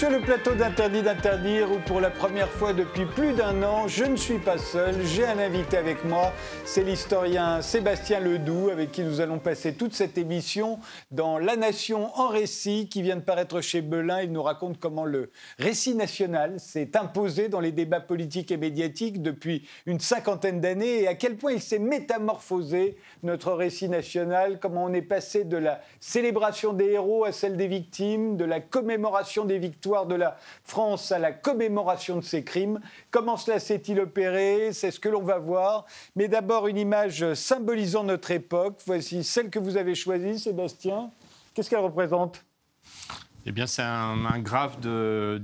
Sur le plateau d'Interdit d'interdire où pour la première fois depuis plus d'un an, je ne suis pas seul, j'ai un invité avec moi, c'est l'historien Sébastien Ledoux avec qui nous allons passer toute cette émission dans La Nation en récit qui vient de paraître chez Belin. Il nous raconte comment le récit national s'est imposé dans les débats politiques et médiatiques depuis une cinquantaine d'années et à quel point il s'est métamorphosé, notre récit national, comment on est passé de la célébration des héros à celle des victimes, de la commémoration des victoires de la France à la commémoration de ses crimes. Comment cela s'est-il opéré? C'est ce que l'on va voir. Mais d'abord, une image symbolisant notre époque. Voici celle que vous avez choisie, Sébastien. Qu'est-ce qu'elle représente? Eh bien, c'est un, graphe de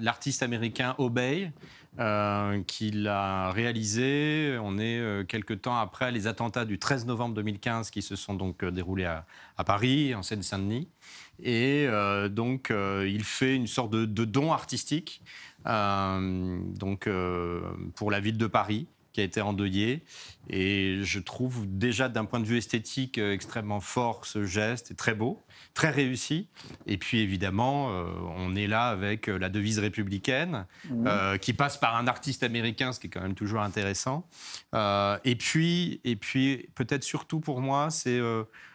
l'artiste américain Obey, euh, qui l'a réalisé. On est euh, quelques temps après les attentats du 13 novembre 2015 qui se sont donc euh, déroulés à, Paris, en Seine-Saint-Denis. Et euh, donc, il fait une sorte de, don artistique donc, pour la ville de Paris qui a été endeuillée. Et je trouve déjà d'un point de vue esthétique extrêmement fort ce geste, et très beau, très réussi. Et puis évidemment, on est là avec la devise républicaine mmh. qui passe par un artiste américain, ce qui est quand même toujours intéressant. et puis, et puis peut-être surtout pour moi, c'est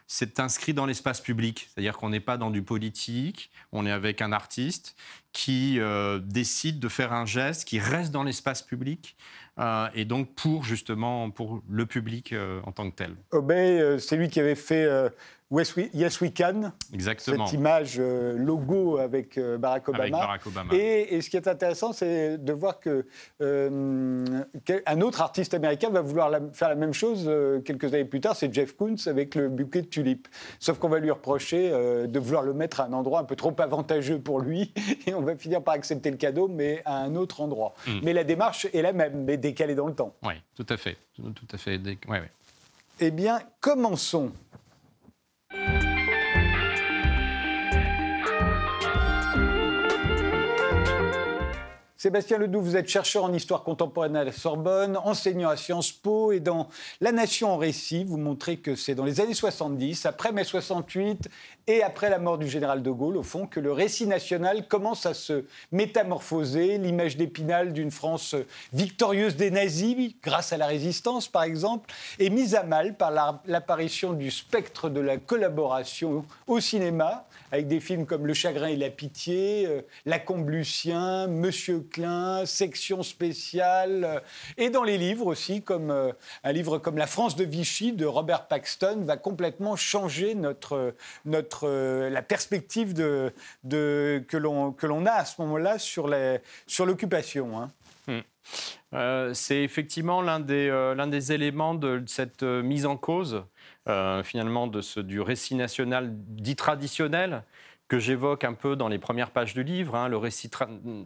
c'est inscrit dans l'espace public. C'est-à-dire qu'on n'est pas dans du politique, on est avec un artiste qui euh, décide de faire un geste qui reste dans l'espace public euh, et donc pour justement pour le public euh, en tant que tel. Obey, c'est lui qui avait fait Yes We Can. Exactement. Cette image euh, logo avec euh, Barack Obama. Et, ce qui est intéressant, c'est de voir que euh, un autre artiste américain va vouloir faire la même chose quelques années plus tard. C'est Jeff Koons avec le bouquet de tulipes. Sauf qu'on va lui reprocher de vouloir le mettre à un endroit un peu trop avantageux pour lui, et on va finir par accepter le cadeau, mais à un autre endroit. Hmm. Mais la démarche est la même, mais décalée dans le temps. Oui, tout à fait, tout à fait. Ouais, Eh bien, commençons. thank you Sébastien Ledoux, vous êtes chercheur en histoire contemporaine à la Sorbonne, enseignant à Sciences Po et dans La Nation en récit, vous montrez que c'est dans les années 70, après mai 68 et après la mort du général de Gaulle, au fond, que le récit national commence à se métamorphoser. L'image d'Épinal d'une France victorieuse des nazis, grâce à la résistance par exemple, est mise à mal par l'apparition du spectre de la collaboration au cinéma, avec des films comme Le chagrin et la pitié, euh, La Combe Lucien, Monsieur Klein, Section spéciale, euh, et dans les livres aussi, comme euh, un livre comme La France de Vichy de Robert Paxton va complètement changer notre, notre, la perspective de, de que l'on a à ce moment-là sur l'occupation. Sur hein. Hmm. c'est effectivement l'un des, l'un des éléments de cette mise en cause euh, finalement de ce, du récit national dit traditionnel que j'évoque un peu dans les premières pages du livre. Hein, le récit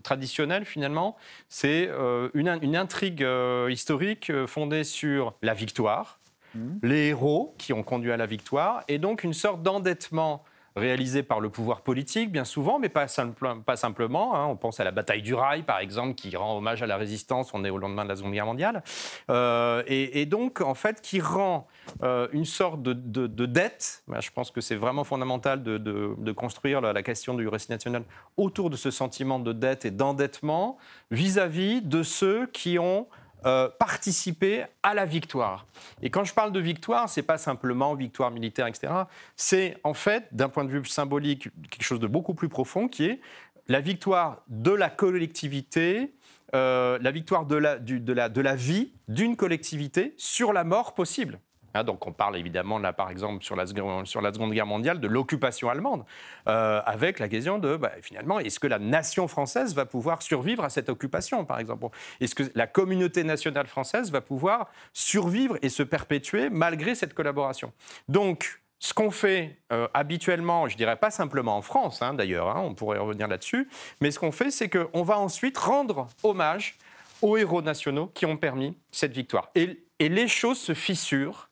traditionnel, finalement, c'est euh, une, une, intrigue euh, historique fondée sur la victoire, mmh. les héros qui ont conduit à la victoire, et donc une sorte d'endettement réalisé par le pouvoir politique, bien souvent, mais pas, simplement. Hein. On pense à la bataille du Rail, par exemple, qui rend hommage à la résistance. On est au lendemain de la Seconde Guerre mondiale. Euh, et, donc, en fait, qui rend euh, une sorte de, dette. Je pense que c'est vraiment fondamental de, construire la, question du récit national autour de ce sentiment de dette et d'endettement vis-à-vis de ceux qui ont euh, participer à la victoire. Et quand je parle de victoire, c'est pas simplement victoire militaire, etc. C'est en fait, d'un point de vue symbolique, quelque chose de beaucoup plus profond, qui est la victoire de la collectivité, euh, la victoire de la, vie d'une collectivité sur la mort possible. Hein, donc on parle évidemment là, par exemple, sur la, Seconde Guerre mondiale, de l'occupation allemande, euh, avec la question de, bah, finalement, est-ce que la nation française va pouvoir survivre à cette occupation, par exemple? Est-ce que la communauté nationale française va pouvoir survivre et se perpétuer malgré cette collaboration? Donc, ce qu'on fait euh, habituellement, je dirais pas simplement en France hein, d'ailleurs, hein, on pourrait revenir là-dessus, mais ce qu'on fait, c'est qu'on va ensuite rendre hommage aux héros nationaux qui ont permis cette victoire. Et les choses se fissurent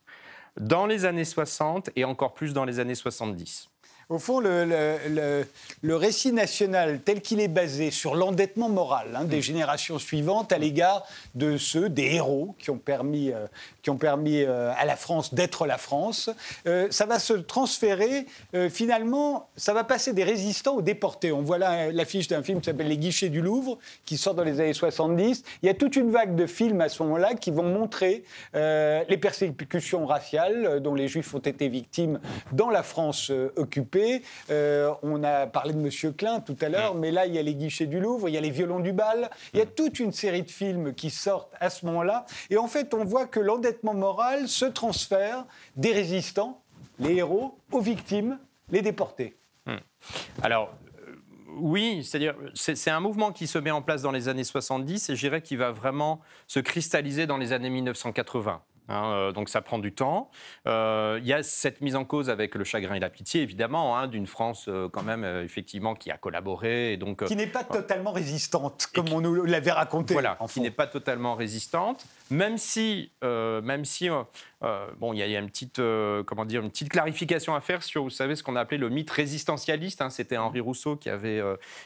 dans les années 60 et encore plus dans les années 70. Au fond, le, récit national tel qu'il est basé sur l'endettement moral hein, des mm. générations suivantes à l'égard de ceux, des héros qui ont permis, euh, qui ont permis euh, à la France d'être la France, euh, ça va se transférer, finalement, ça va passer des résistants aux déportés. On voit là l'affiche d'un film qui s'appelle Les Guichets du Louvre, qui sort dans les années 70. Il y a toute une vague de films à ce moment-là qui vont montrer les persécutions raciales dont les Juifs ont été victimes dans la France occupée euh, on a parlé de Monsieur Klein tout à l'heure, mais là, il y a les guichets du Louvre, il y a les violons du bal. Il y a toute une série de films qui sortent à ce moment-là. Et en fait, on voit que l'endettement moral se transfère des résistants, les héros, aux victimes, les déportés. Hmm. Alors, euh, oui, c'est-à-dire c'est un mouvement qui se met en place dans les années 70 et je dirais qu'il va vraiment se cristalliser dans les années 1980. Hein, euh, donc ça prend du temps. Euh, il y a cette mise en cause avec le chagrin et la pitié, évidemment, hein, d'une France euh, quand même effectivement qui a collaboré. Et donc, qui n'est pas totalement résistante, comme on nous l'avait raconté. Voilà, qui n'est pas totalement résistante, même si, même si bon, il y, a une petite, comment dire, une petite clarification à faire sur, vous savez, ce qu'on a appelé le mythe résistentialiste. Hein. C'était Henri Rousseau qui avait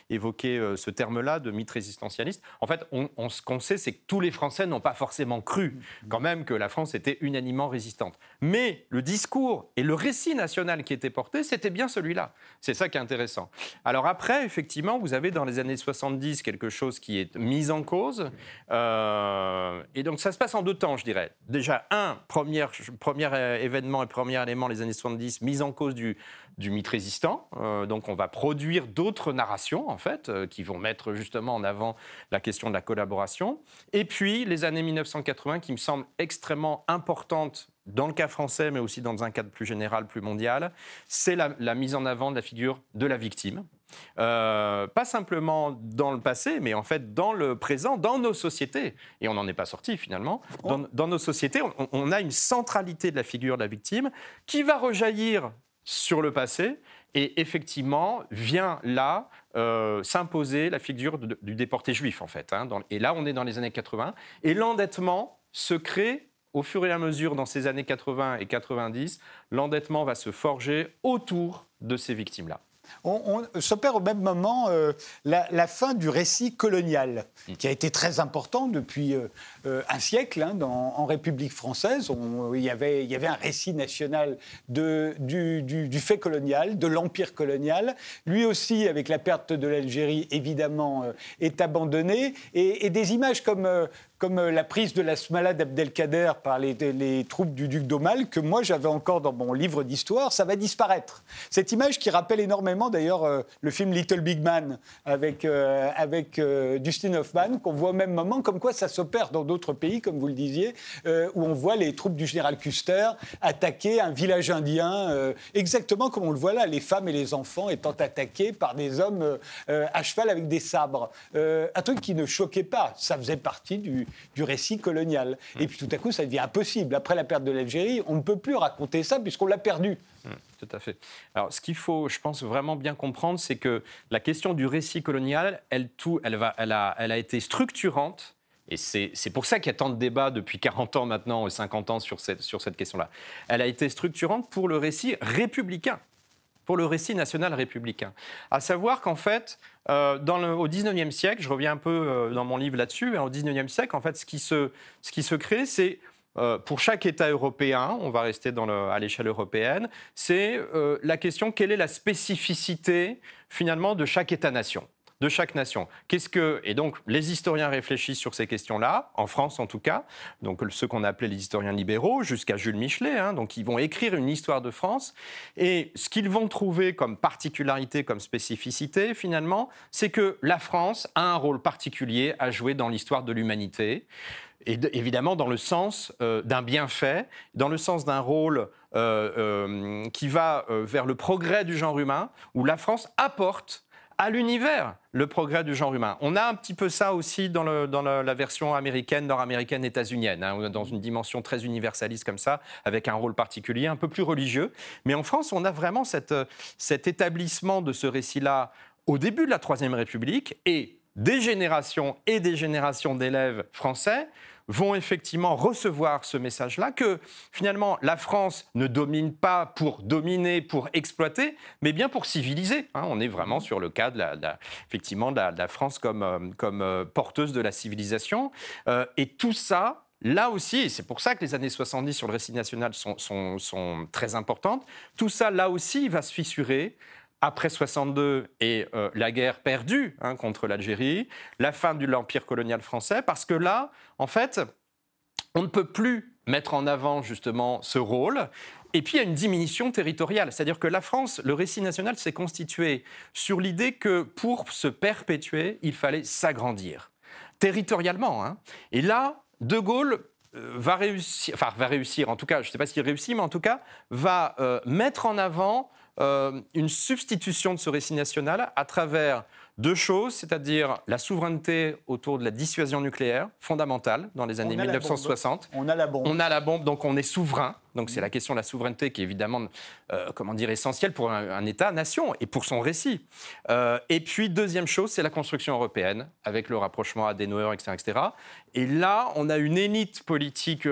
évoqué ce terme-là de mythe résistentialiste. En fait, on, ce qu'on sait, c'est que tous les Français n'ont pas forcément cru quand même que la France était unanimement résistante. Mais le discours et le récit national qui était porté, c'était bien celui-là. C'est ça qui est intéressant. Alors après, effectivement, vous avez dans les années 70 quelque chose qui est mis en cause. Euh, et donc ça se passe en deux temps, je dirais. Déjà, un, premier, premier événement et premier élément, les années 70, mise en cause du, du mythe résistant. Euh, donc on va produire d'autres narrations, en fait, euh, qui vont mettre justement en avant la question de la collaboration. Et puis les années 1980 qui me semblent extrêmement importantes dans le cas français, mais aussi dans un cadre plus général, plus mondial, c'est la, mise en avant de la figure de la victime. Euh, pas simplement dans le passé, mais en fait dans le présent, dans nos sociétés. Et on n'en est pas sorti finalement. Dans, nos sociétés, on, on, a une centralité de la figure de la victime qui va rejaillir sur le passé. Et effectivement, vient là euh, s'imposer la figure du déporté juif, en fait. Hein, et là, on est dans les années 80. Et l'endettement se crée au fur et à mesure dans ces années 80 et 90. L'endettement va se forger autour de ces victimes-là on, s'opère au même moment euh, la, fin du récit colonial, mm. qui a été très important depuis euh, euh, un siècle hein, en République française. il, y avait, un récit national du, fait colonial, de l'empire colonial. Lui aussi, avec la perte de l'Algérie, évidemment, est abandonné. Et, des images comme comme la prise de la Smala d'Abdelkader par les, troupes du duc d'Aumale, que moi j'avais encore dans mon livre d'histoire, ça va disparaître. Cette image qui rappelle énormément d'ailleurs euh, le film Little Big Man avec, euh, avec euh, Dustin Hoffman, qu'on voit au même moment, comme quoi ça s'opère dans d'autres pays, comme vous le disiez, où on voit les troupes du général Custer attaquer un village indien, exactement comme on le voit là, les femmes et les enfants étant attaqués par des hommes à cheval avec des sabres. un truc qui ne choquait pas, ça faisait partie du, du récit colonial. Et puis tout à coup, ça devient impossible. Après la perte de l'Algérie, on ne peut plus raconter ça puisqu'on l'a perdu. Mmh, tout à fait. Alors, ce qu'il faut, je pense, vraiment bien comprendre, c'est que la question du récit colonial, elle, tout, elle, va, elle, a, elle a été structurante. Et c'est pour ça qu'il y a tant de débats depuis 40 ans maintenant, 50 ans sur cette, sur cette question-là. Elle a été structurante pour le récit républicain pour le récit national républicain. À savoir qu'en fait, euh, au 19e siècle, je reviens un peu euh, dans mon livre là-dessus, hein, au 19e siècle, en fait, ce qui se, ce qui se crée, c'est euh, pour chaque État européen, on va rester dans à l'échelle européenne, c'est la question quelle est la spécificité finalement de chaque État-nation? De chaque nation. Qu'est-ce que et donc les historiens réfléchissent sur ces questions-là, en France en tout cas, donc ceux qu'on a appelés les historiens libéraux, jusqu'à Jules Michelet, hein, donc ils vont écrire une histoire de France. Et ce qu'ils vont trouver comme particularité, comme spécificité finalement, c'est que la France a un rôle particulier à jouer dans l'histoire de l'humanité. Et évidemment dans le sens euh, d'un bienfait, dans le sens d'un rôle euh, euh, qui va vers le progrès du genre humain, où la France apporte à l'univers le progrès du genre humain. On a un petit peu ça aussi dans, la version américaine, nord-américaine, états-unienne, hein, dans une dimension très universaliste comme ça, avec un rôle particulier, un peu plus religieux. Mais en France, on a vraiment cet établissement de ce récit-là au début de la Troisième République et des générations et des générations d'élèves français vont effectivement recevoir ce message-là, que finalement la France ne domine pas pour dominer, pour exploiter, mais bien pour civiliser. Hein. on est vraiment sur le cas de la, effectivement de la, France comme, euh, comme euh, porteuse de la civilisation. Euh, et tout ça, là aussi, c'est pour ça que les années 70 sur le récit national sont, sont très importantes, tout ça, là aussi, va se fissurer après 62 et euh, la guerre perdue hein, contre l'Algérie, la fin de l'empire colonial français, parce que là, en fait, on ne peut plus mettre en avant justement ce rôle. Et puis il y a une diminution territoriale, c'est-à-dire que la France, le récit national s'est constitué sur l'idée que pour se perpétuer, il fallait s'agrandir territorialement. Hein. Et là, De Gaulle euh, va réussir, enfin va réussir, en tout cas, je ne sais pas s'il réussit, mais en tout cas, va euh, mettre en avant euh, une substitution de ce récit national à travers deux choses, c'est-à-dire la souveraineté autour de la dissuasion nucléaire, fondamentale dans les années 1960. On a la bombe. On a la bombe, donc on est souverain. Donc c'est la question de la souveraineté qui est évidemment, euh, comment dire, essentielle pour un, État-nation et pour son récit. Euh, et puis deuxième chose, c'est la construction européenne avec le rapprochement Adenauer, etc., etc. Et là, on a une élite politique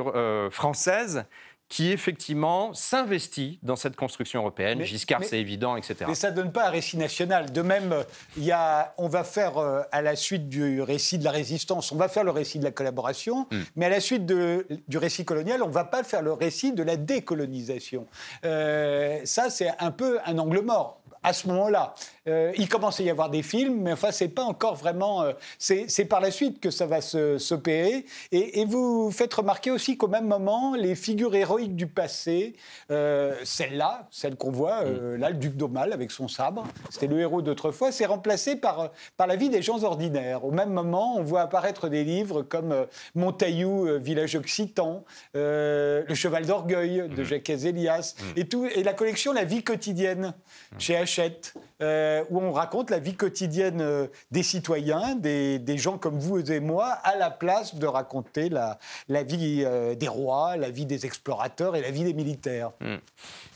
française qui effectivement s'investit dans cette construction européenne. Giscard, c'est évident, etc. Mais ça ne donne pas un récit national. De même, il y a, on va faire, euh, à la suite du récit de la résistance, on va faire le récit de la collaboration, hmm. mais à la suite de, du récit colonial, on ne va pas faire le récit de la décolonisation. Euh, ça, c'est un peu un angle mort à ce moment-là. Euh, il commence à y avoir des films, mais enfin, c'est pas encore vraiment. Euh, c'est par la suite que ça va s'opérer. Et, et, vous faites remarquer aussi qu'au même moment, les figures héroïques du passé, euh, celle-là, celle, qu'on voit, mm. là, le duc d'Aumale avec son sabre, c'était le héros d'autrefois, c'est remplacé par, par la vie des gens ordinaires. Au même moment, on voit apparaître des livres comme Montaillou, village occitan, Le cheval d'orgueil de mm. Jacques Azélias, mm. et, tout, et la collection La vie quotidienne chez Hachette. Euh, où on raconte la vie quotidienne euh, des citoyens, des, gens comme vous et moi, à la place de raconter la, vie euh, des rois, la vie des explorateurs et la vie des militaires. Hmm.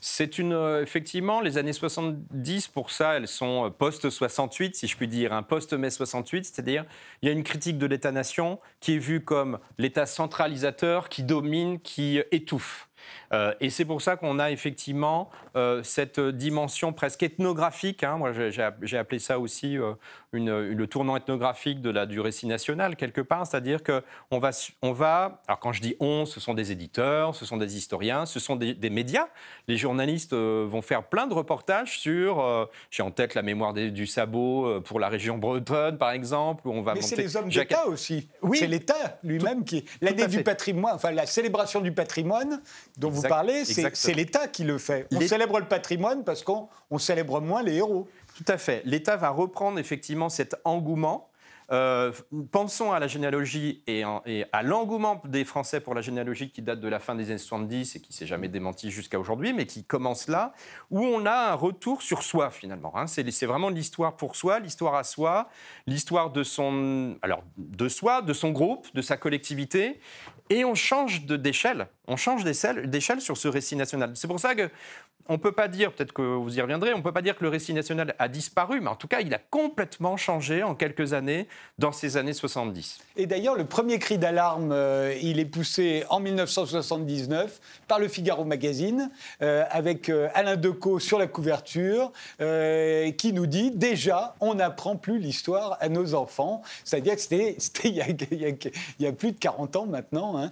C'est une effectivement les années 70 pour ça, elles sont post 68 si je puis dire, un post mai 68, c'est-à-dire il y a une critique de l'État-nation qui est vue comme l'État centralisateur qui domine, qui étouffe. Euh, et c'est pour ça qu'on a effectivement euh, cette dimension presque ethnographique. Hein. moi, j'ai appelé ça aussi euh, le tournant ethnographique de la, du récit national, quelque part. C'est-à-dire qu'on va, on va. Alors, quand je dis on, ce sont des éditeurs, ce sont des historiens, ce sont des, médias. Les journalistes vont faire plein de reportages sur. j'ai en tête la mémoire du sabot pour la région bretonne, par exemple. Où on va Mais c'est les hommes d'État aussi. Oui. C'est l'État lui-même qui. L'année du patrimoine, enfin, la célébration du patrimoine dont vous parlez, c'est l'État qui le fait. On célèbre le patrimoine parce qu'on célèbre moins les héros. Tout à fait. L'État va reprendre effectivement cet engouement euh, pensons à la généalogie et, à l'engouement des Français pour la généalogie qui date de la fin des années 70 et qui s'est jamais démenti jusqu'à aujourd'hui, mais qui commence là, où on a un retour sur soi finalement. Hein. C'est vraiment l'histoire pour soi, l'histoire à soi, l'histoire de son, alors de soi, de son groupe, de sa collectivité, et on change d'échelle. On change d'échelle sur ce récit national. C'est pour ça que on peut pas dire, peut-être que vous y reviendrez, on ne peut pas dire que le récit national a disparu, mais en tout cas, il a complètement changé en quelques années, dans ces années 70. Et d'ailleurs, le premier cri d'alarme, euh, il est poussé en 1979 par le Figaro Magazine, euh, avec euh, Alain Decaux sur la couverture, qui nous dit déjà, on n'apprend plus l'histoire à nos enfants. C'est-à-dire que c'était il, y a plus de 40 ans maintenant. Hein.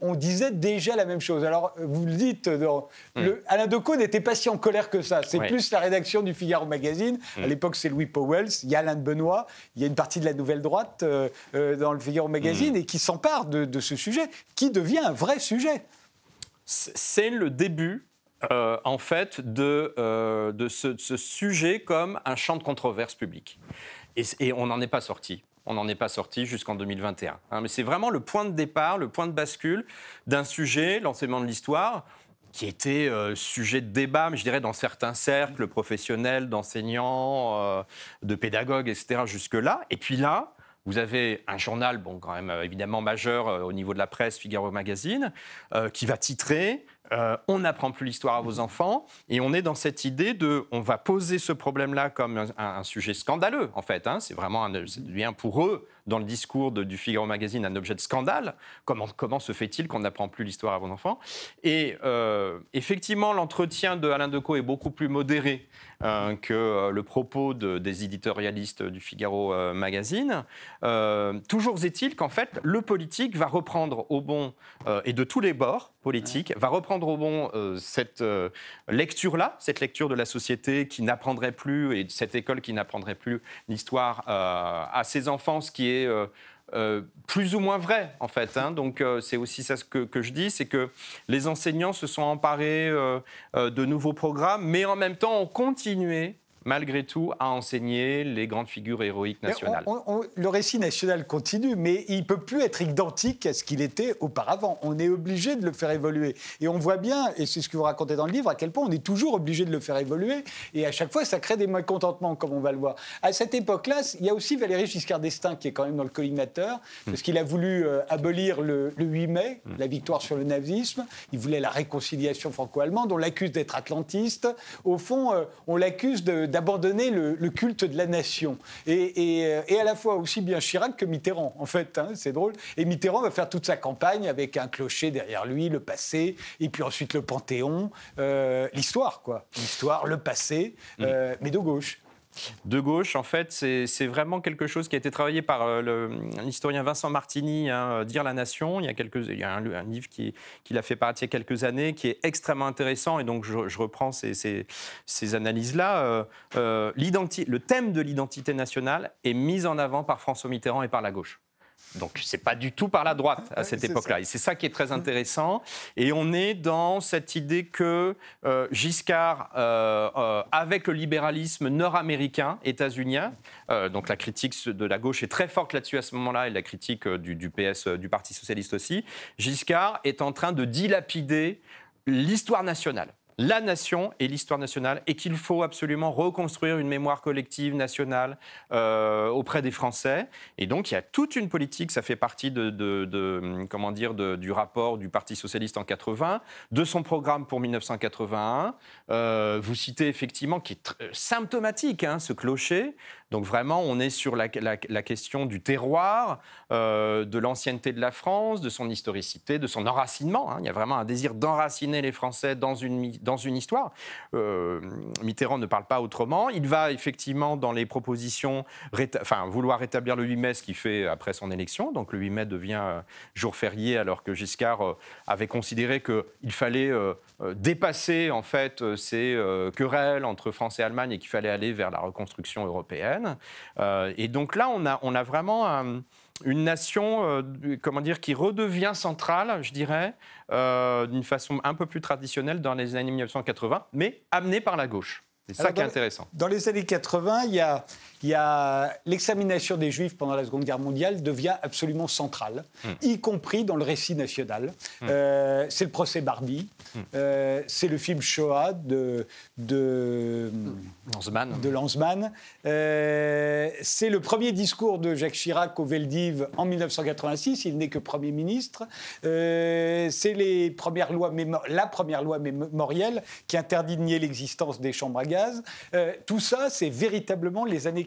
On, disait déjà la même chose. Alors, vous le dites dans Hmm. Alain Decaux n'était pas si en colère que ça. C'est plus la rédaction du Figaro Magazine. À hmm. l'époque, c'est Louis Powell, il y a Alain de Benoît, il y a une partie de la nouvelle droite euh, euh, dans le Figaro Magazine hmm. et qui s'empare de, ce sujet, qui devient un vrai sujet. C'est le début euh, en fait, de, de, ce, sujet comme un champ de controverse public. Et, et on n'en est pas sorti. On n'en est pas sorti jusqu'en 2021. Hein. mais c'est vraiment le point de départ, le point de bascule d'un sujet, l'enseignement de l'histoire, qui était euh, sujet de débat, mais je dirais dans certains cercles professionnels, d'enseignants, euh, de pédagogues, etc., jusque-là. Et puis là, vous avez un journal, bon, quand même euh, évidemment majeur au niveau de la presse, Figaro Magazine, qui va titrer On n'apprend plus l'histoire à vos enfants. Et on est dans cette idée de on va poser ce problème-là comme un, sujet scandaleux, en fait. Hein. c'est vraiment un, devient pour eux dans le discours du Figaro Magazine un objet de scandale. Comment, comment se fait-il qu'on n'apprend plus l'histoire à vos enfants? Et euh, effectivement, l'entretien de Alain Decaux est beaucoup plus modéré euh, que euh, le propos des éditorialistes du Figaro Magazine. toujours est-il qu'en fait, le politique va reprendre au bon, et de tous les bords politiques, va reprendre au bon cette lecture-là, cette lecture de la société qui n'apprendrait plus, et cette école qui n'apprendrait plus l'histoire à ses enfants, ce qui est euh, plus ou moins vrai, en fait. Hein. Donc, euh, c'est aussi ça que, que je dis, c'est que les enseignants se sont emparés euh, de nouveaux programmes, mais en même temps ont continué malgré tout, à enseigner les grandes figures héroïques nationales. le récit national continue, mais il ne peut plus être identique à ce qu'il était auparavant. On est obligé de le faire évoluer. Et on voit bien, et c'est ce que vous racontez dans le livre, à quel point on est toujours obligé de le faire évoluer. Et à chaque fois, ça crée des mécontentements, comme on va le voir. À cette époque-là, il y a aussi Valéry Giscard d'Estaing qui est quand même dans le collimateur, parce hmm. qu'il a voulu euh, abolir le, 8 mai, hmm. la victoire sur le nazisme. Il voulait la réconciliation franco-allemande. On l'accuse d'être atlantiste. Au fond, euh, on l'accuse de d'abandonner le, culte de la nation. Euh, et, à la fois aussi bien Chirac que Mitterrand, en fait, hein, c'est drôle. Et Mitterrand va faire toute sa campagne avec un clocher derrière lui, le passé, et puis ensuite le Panthéon, euh, l'histoire, quoi. L'histoire, le passé, mm. euh, mais de gauche de gauche, en fait, c'est vraiment quelque chose qui a été travaillé par euh, l'historien Vincent Martini, hein, euh, Dire la Nation. Il y a, quelques, il y a un, livre qui, qui fait paraître il y a quelques années, qui est extrêmement intéressant, et donc je, reprends ces, ces, analyses-là. Euh, le thème de l'identité nationale est mis en avant par François Mitterrand et par la gauche. Donc c'est pas du tout par la droite à cette époque-là. Et c'est ça qui est très intéressant. Et on est dans cette idée que euh, Giscard, euh, euh, avec le libéralisme nord-américain, états-unien, donc la critique de la gauche est très forte là-dessus à ce moment-là, et la critique du, du PS, du Parti socialiste aussi, Giscard est en train de dilapider l'histoire nationale la nation et l'histoire nationale et qu'il faut absolument reconstruire une mémoire collective nationale euh, auprès des Français. Et donc il y a toute une politique, ça fait partie de, du rapport du Parti socialiste en 80, de son programme pour 1981. Euh, vous citez effectivement qui est symptomatique, hein, ce clocher. Donc vraiment, on est sur la, question du terroir, euh, de l'ancienneté de la France, de son historicité, de son enracinement. Hein. Il y a vraiment un désir d'enraciner les Français dans une, une histoire. Euh, Mitterrand ne parle pas autrement. Il va effectivement dans les propositions, enfin, vouloir rétablir le 8 mai, ce qu'il fait après son élection. Donc le 8 mai devient euh, jour férié, alors que Giscard avait considéré qu'il fallait dépasser en fait ces querelles entre France et Allemagne et qu'il fallait aller vers la reconstruction européenne. Euh, et donc là, on a, on a vraiment une nation, euh, comment dire, qui redevient centrale, je dirais, euh, d'une façon un peu plus traditionnelle dans les années 1980, mais amenée par la gauche. C'est ça qui est intéressant. Dans les années 80, il y a il y a l'examination des Juifs pendant la Seconde Guerre mondiale devient absolument centrale, hmm. y compris dans le récit national. Hmm. Euh, c'est le procès Barbie, hmm. euh, c'est le film Shoah de de Lanzmann. De Lanzmann. Euh, c'est le premier discours de Jacques Chirac au Veldiv en 1986. Il n'est que premier ministre. c'est les premières lois la première loi mémorielle qui interdit de nier l'existence des chambres à gaz. tout ça, c'est véritablement les années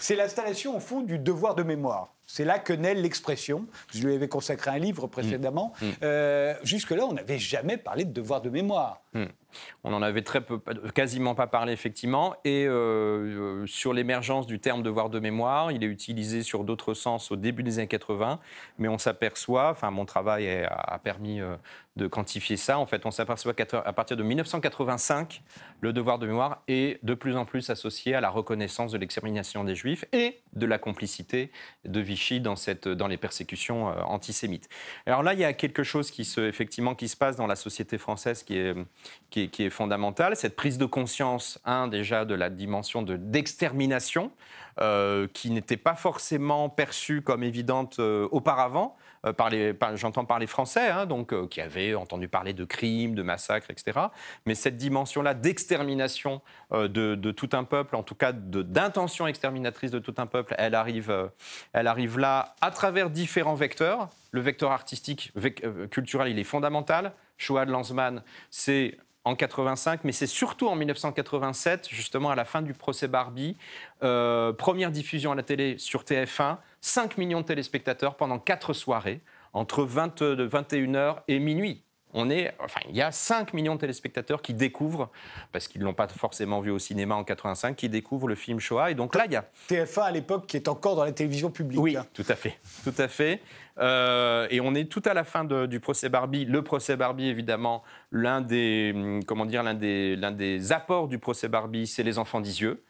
c'est l'installation, au fond, du devoir de mémoire. C'est là que naît l'expression. Je lui avais consacré un livre précédemment. Mm. Mm. Euh, jusque-là, on n'avait jamais parlé de devoir de mémoire. Mm. On n'en avait très peu, quasiment pas parlé, effectivement. Et euh, euh, sur l'émergence du terme devoir de mémoire, il est utilisé sur d'autres sens au début des années 80. Mais on s'aperçoit, enfin, mon travail a permis de quantifier ça. En fait, on s'aperçoit qu'à partir de 1985, le devoir de mémoire est de plus en plus associé à la reconnaissance de l'extermination des Juifs et de la complicité de Dans, les persécutions euh, antisémites. Alors là, il y a quelque chose qui se, effectivement qui se passe dans la société française qui est, qui est, qui fondamental, cette prise de conscience, un, déjà de la dimension d'extermination, euh, qui n'était pas forcément perçue comme évidente euh, auparavant. Euh, par les, j'entends par les Français, hein, donc, euh, qui avaient entendu parler de crimes, de massacres, etc. Mais cette dimension-là d'extermination euh, de, tout un peuple, en tout cas d'intention exterminatrice de tout un peuple, elle arrive, elle arrive là à travers différents vecteurs. Le vecteur artistique, culturel, il est fondamental. Shoah de Lanzmann, c'est en 85, mais c'est surtout en 1987, justement à la fin du procès Barbie, première diffusion à la télé sur TF1, 5 millions de téléspectateurs pendant 4 soirées, entre 20, 21h et minuit. On est, enfin, il y a 5 millions de téléspectateurs qui découvrent, parce qu'ils ne l'ont pas forcément vu au cinéma en 85, qui découvrent le film Shoah. Et donc là, il y a... TF1 à l'époque qui est encore dans la télévision publique. Oui, tout à fait. Tout à fait. Euh, et on est tout à la fin du procès Barbie. Le procès Barbie, évidemment, l'un des, hum, comment dire, l'un des, l'un des apports du procès Barbie, c'est les enfants d'Isieux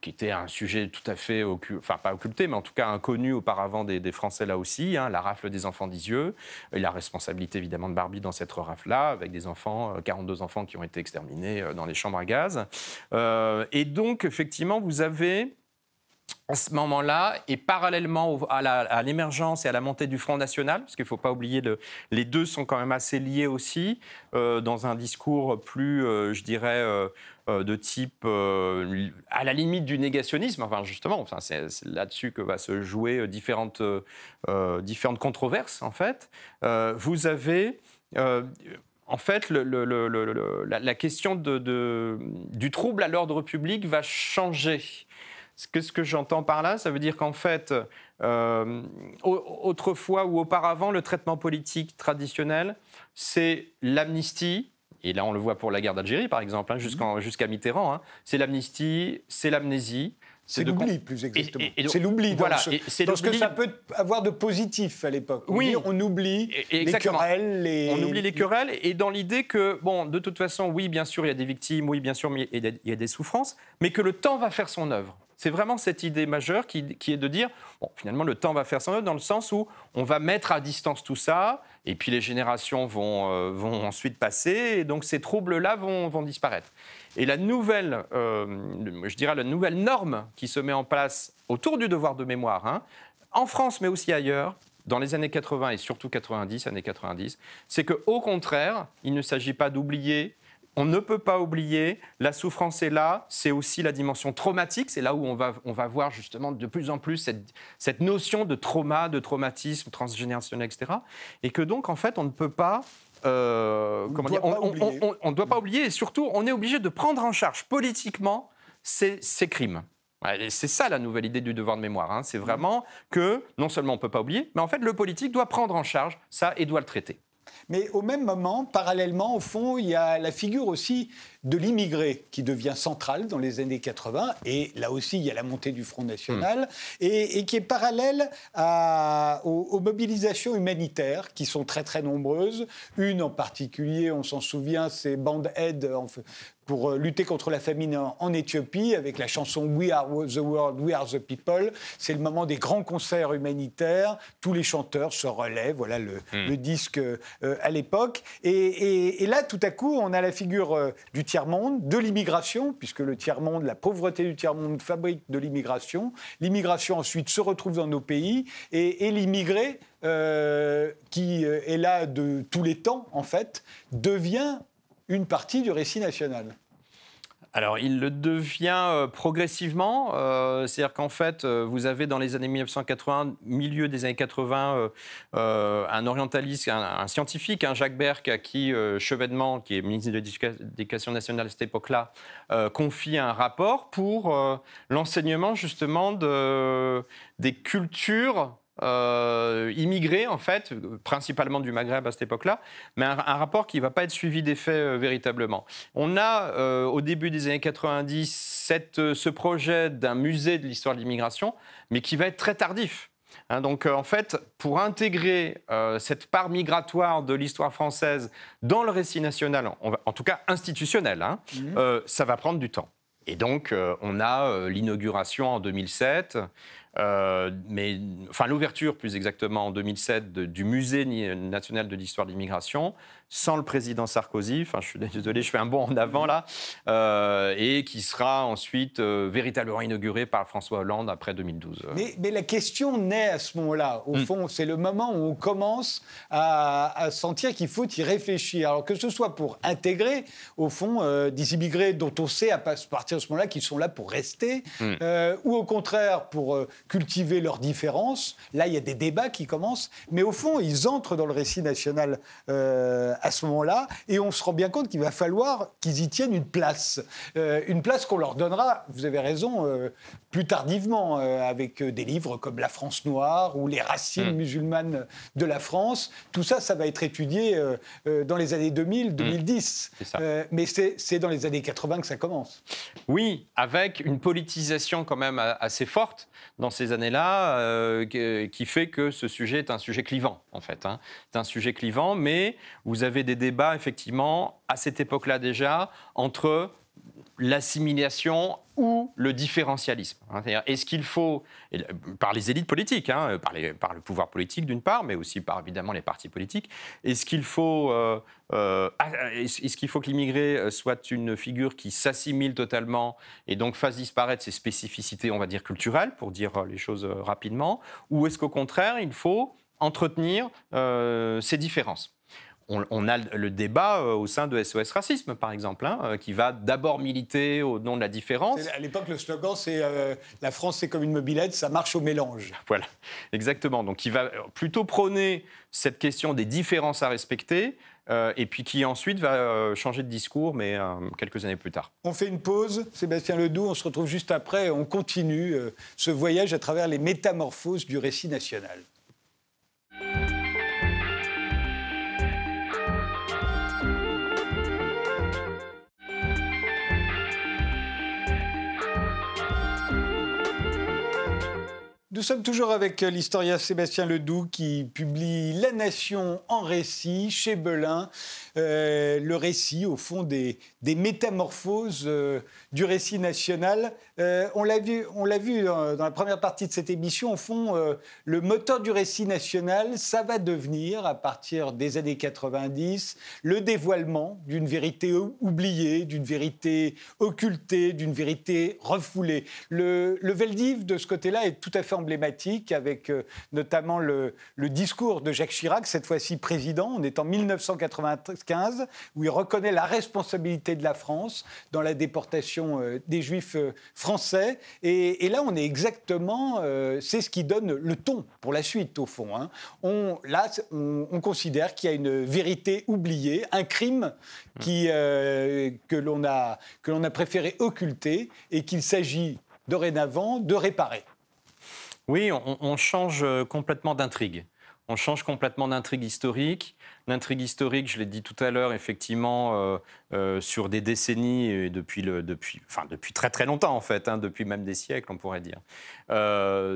qui était un sujet tout à fait, enfin pas occulté, mais en tout cas inconnu auparavant des, Français là aussi, hein, la rafle des enfants d'Isieux, et la responsabilité évidemment de Barbie dans cette rafle-là, avec des enfants, 42 euh, enfants qui ont été exterminés euh, dans les chambres à gaz. Euh, et donc, effectivement, vous avez à ce moment-là, et parallèlement à l'émergence et à la montée du Front National, parce qu'il ne faut pas oublier, le, les deux sont quand même assez liés aussi, dans un discours plus, je dirais, de type euh, à la limite du négationnisme. Enfin, justement, enfin, c'est là-dessus que va se jouer euh, différentes, différentes controverses, en fait. vous avez en fait, la, question du trouble à l'ordre public va changer. Qu'est-ce que j'entends par là? Ça veut dire qu'en fait, autrefois ou auparavant, le traitement politique traditionnel, c'est l'amnistie, et là on le voit pour la guerre d'Algérie par exemple, hein, mhm. jusqu'à Mitterrand, hein. c'est l'amnistie, c'est l'amnésie. C'est l'oubli, plus exactement. C'est l'oubli. Voilà. C'est ce que ça peut avoir de positif à l'époque. Oui. On oublie les querelles. Les... On oublie les querelles. Et dans l'idée que, bon, de toute façon, oui, bien sûr, il y a des victimes, oui, bien sûr, il y a des souffrances, mais que le temps va faire son œuvre. C'est vraiment cette idée majeure qui, est de dire, bon, finalement, le temps va faire son œuvre dans le sens où on va mettre à distance tout ça, et puis les générations vont, euh, vont ensuite passer, et donc ces troubles-là vont, vont, disparaître. Et la nouvelle, euh, je dirais, la nouvelle norme qui se met en place autour du devoir de mémoire, hein, en France mais aussi ailleurs, dans les années 80 et surtout 90, années 90, c'est qu'au contraire, il ne s'agit pas d'oublier on ne peut pas oublier, la souffrance est là, c'est aussi la dimension traumatique, c'est là où on va, on va voir justement de plus en plus cette, notion de trauma, de traumatisme transgénérationnel, etc. Et que donc, en fait, on ne peut pas euh, comment dire, on ne doit pas oublier et surtout on est obligé de prendre en charge politiquement ces, crimes. C'est ça la nouvelle idée du devoir de mémoire. Hein. C'est vraiment que non seulement on ne peut pas oublier, mais en fait le politique doit prendre en charge ça et doit le traiter. Mais au même moment, parallèlement, au fond, il y a la figure aussi de l'immigré qui devient centrale dans les années 80. Et là aussi, il y a la montée du Front National hmm. et, qui est parallèle aux, mobilisations humanitaires qui sont très très nombreuses. Une en particulier, on s'en souvient, c'est Band Aid pour euh, lutter contre la famine en, Éthiopie avec la chanson We Are the World, We Are the People. C'est le moment des grands concerts humanitaires. Tous les chanteurs se relaient. Voilà le, hmm. disque euh, à l'époque. Et, là, tout à coup, on a la figure euh, du tiers-monde, de l'immigration, puisque le tiers-monde, la pauvreté du tiers-monde fabrique de l'immigration. L'immigration ensuite se retrouve dans nos pays et, l'immigré, qui est là de tous les temps, en fait, devient une partie du récit national alors, il le devient euh, progressivement. Euh, c'est-à-dire qu'en fait, euh, vous avez dans les années 1980, milieu des années 80, un orientaliste, un, scientifique, un Jacques Berck, à qui Chevènement, qui est ministre de l'Éducation nationale à cette époque-là, confie un rapport pour l'enseignement justement de, des cultures euh, immigrés, en fait, principalement du Maghreb à cette époque-là, mais un, rapport qui ne va pas être suivi des faits euh, véritablement. On a, euh, au début des années 90, cette, ce projet d'un musée de l'histoire de l'immigration, mais qui va être très tardif. Hein, donc, en fait, pour intégrer cette part migratoire de l'histoire française dans le récit national, en tout cas institutionnel, hein, mmh. ça va prendre du temps. Et donc, on a l'inauguration en 2007 euh, mais, enfin, l'ouverture, plus exactement, en 2007, du Musée national de l'histoire de l'immigration, sans le président Sarkozy, enfin je suis désolé, je fais un bond en avant là, euh, et qui sera ensuite euh, véritablement inauguré par François Hollande après 2012. Mais, mais la question naît à ce moment-là. Au hmm. fond, c'est le moment où on commence à, sentir qu'il faut y réfléchir. Alors que ce soit pour intégrer, au fond, euh, des immigrés dont on sait à partir de ce moment-là qu'ils sont là pour rester, hmm. ou au contraire pour cultiver leurs différences. Là, il y a des débats qui commencent, mais au fond, ils entrent dans le récit national à ce moment-là, et on se rend bien compte qu'il va falloir qu'ils y tiennent une place, euh, une place qu'on leur donnera, vous avez raison, euh, plus tardivement, avec des livres comme La France noire ou Les racines mm. musulmanes de la France. Tout ça, ça va être étudié dans les années 2000, 2010. Mm. mais c'est dans les années 80 que ça commence. Oui, avec une politisation quand même assez forte dans ces années-là, qui fait que ce sujet est un sujet clivant, en fait. Hein. C'est un sujet clivant, mais vous avez des débats, effectivement, à cette époque-là déjà, entre l'assimilation ou le différentialisme. Est-ce qu'il faut, par les élites politiques, hein, par, le pouvoir politique d'une part, mais aussi par évidemment les partis politiques, est-ce qu'il faut, euh, euh, est-ce qu'il faut que l'immigré soit une figure qui s'assimile totalement et donc fasse disparaître ses spécificités, on va dire culturelles, pour dire les choses rapidement, ou est-ce qu'au contraire, il faut entretenir euh, ces différences? On, a le débat euh, au sein de SOS Racisme, par exemple, hein, euh, qui va d'abord militer au nom de la différence. À l'époque, le slogan, c'est La France, c'est comme une mobilette, ça marche au mélange. Voilà, exactement. Donc, il va plutôt prôner cette question des différences à respecter, et puis qui ensuite va changer de discours, mais quelques années plus tard. On fait une pause, Sébastien Ledoux, on se retrouve juste après, on continue ce voyage à travers les métamorphoses du récit national. Nous sommes toujours avec euh, l'historien Sébastien Ledoux qui publie La Nation en récit chez Belin. Euh, le récit, au fond, des, métamorphoses euh, du récit national. on l'a vu, vu dans, la première partie de cette émission. Au fond, le moteur du récit national, ça va devenir, à partir des années 90, le dévoilement d'une vérité oubliée, d'une vérité occultée, d'une vérité refoulée. Le, le Veldiv, de ce côté-là, est tout à fait emblématique, avec euh, notamment le, discours de Jacques Chirac, cette fois-ci président. On est en 1995, où il reconnaît la responsabilité de la France dans la déportation euh, des Juifs euh, français. Et, là, on est exactement, c'est ce qui donne le ton pour la suite, au fond. Hein. Là, on, considère qu'il y a une vérité oubliée, un crime qui, a, que l'on a préféré occulter et qu'il s'agit dorénavant de réparer. Oui, on, change euh, complètement d'intrigue. On change complètement d'intrigue historique. L'intrigue historique, je l'ai dit tout à l'heure, effectivement, euh, euh, sur des décennies, et depuis, depuis, enfin, depuis très très longtemps en fait, hein, depuis même des siècles, on pourrait dire,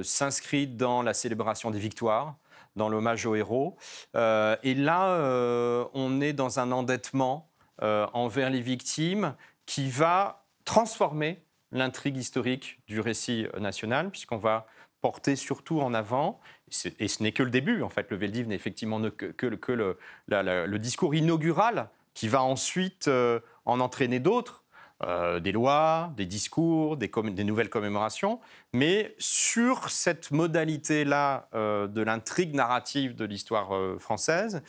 s'inscrit dans la célébration des victoires, dans l'hommage aux héros. et là, on est dans un endettement envers les victimes qui va transformer l'intrigue historique du récit national, puisqu'on va porté surtout en avant, et ce n'est que le début, en fait, le Veldiv n'est effectivement que, que, le, discours inaugural qui va ensuite euh, en entraîner d'autres, euh, des lois, des discours, des, des, nouvelles commémorations, mais sur cette modalité-là euh, de l'intrigue narrative de l'histoire française,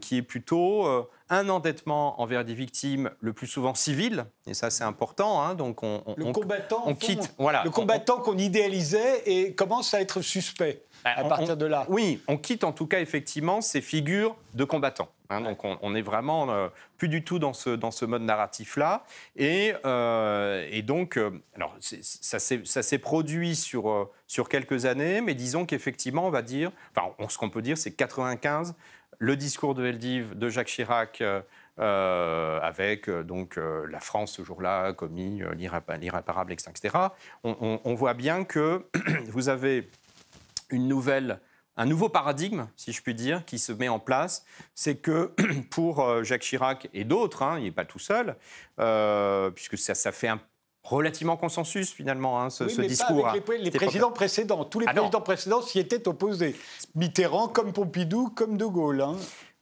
qui est plutôt un endettement envers des victimes le plus souvent civiles, et ça c'est important. Hein, donc on, le combattant, on quitte, voilà, le combattant qu'on idéalisait et commence à être suspect bah, à partir de là. Oui, on quitte en tout cas effectivement ces figures de combattants. Hein, donc on, est vraiment euh, plus du tout dans ce, dans ce mode narratif-là. Et, euh, et, donc, euh, alors, ça s'est produit sur, sur quelques années, mais disons qu'effectivement, on va dire, enfin, ce qu'on peut dire, c'est 95, le discours de Veldiv de Jacques Chirac. avec donc la France ce jour-là commis l'irréparable, etc. On, voit bien que vous avez une nouvelle un nouveau paradigme, si je puis dire, qui se met en place, c'est que pour euh, Jacques Chirac et d'autres, hein, il n'est pas tout seul, euh, puisque ça, fait un relativement consensus finalement, hein, ce, discours. les, présidents précédents. Tous les ah présidents précédents s'y étaient opposés. Mitterrand, comme Pompidou, comme De Gaulle. Hein.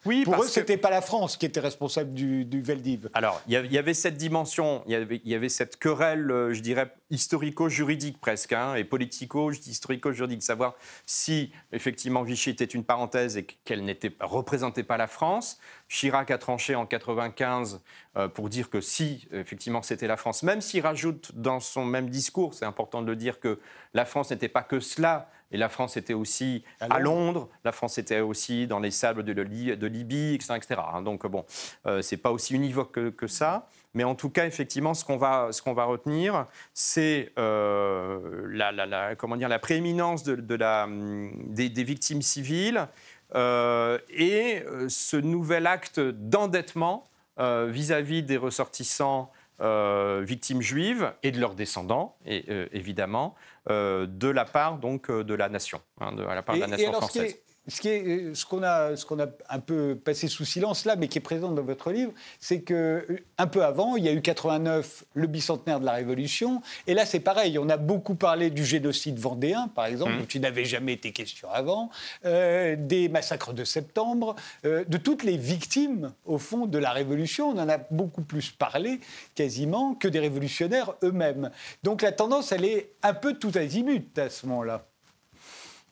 Oui, Pour eux, ce n'était pas la France qui était responsable du, du Veldiv. Alors, il y, avait cette dimension, il y avait, cette querelle, euh, je dirais, historico-juridique presque, hein, et politico-historico-juridique, savoir si effectivement Vichy était une parenthèse et qu'elle ne représentait pas la France. Chirac a tranché en 95 euh, pour dire que si effectivement c'était la France, même s'il rajoute dans son même discours, c'est important de le dire, que la France n'était pas que cela, et la France était aussi à Londres, la France était aussi dans les sables de, de Libye, etc. etc. Hein. Donc bon, euh, c'est pas aussi univoque que, ça. Mais en tout cas, effectivement, ce qu'on va, ce qu'on va retenir, c'est euh, la, la, comment dire, la prééminence de, la, des, victimes civiles euh, et euh, ce nouvel acte d'endettement vis-à-vis des ressortissants victimes juives et de leurs descendants, et, évidemment, de la part donc de la nation, hein, de, la part de la nation française. Ce qu'on euh, ce qu'on a, ce qu'on a un peu passé sous silence là, mais qui est présent dans votre livre, c'est que euh, un peu avant, il y a eu 89, le bicentenaire de la Révolution, et là c'est pareil. On a beaucoup parlé du génocide vendéen, par exemple, mmh. dont il n'avait jamais été question avant, euh, des massacres de septembre, de toutes les victimes au fond de la Révolution. On en a beaucoup plus parlé quasiment que des révolutionnaires eux-mêmes. Donc la tendance, elle est un peu tout azimut à ce moment-là.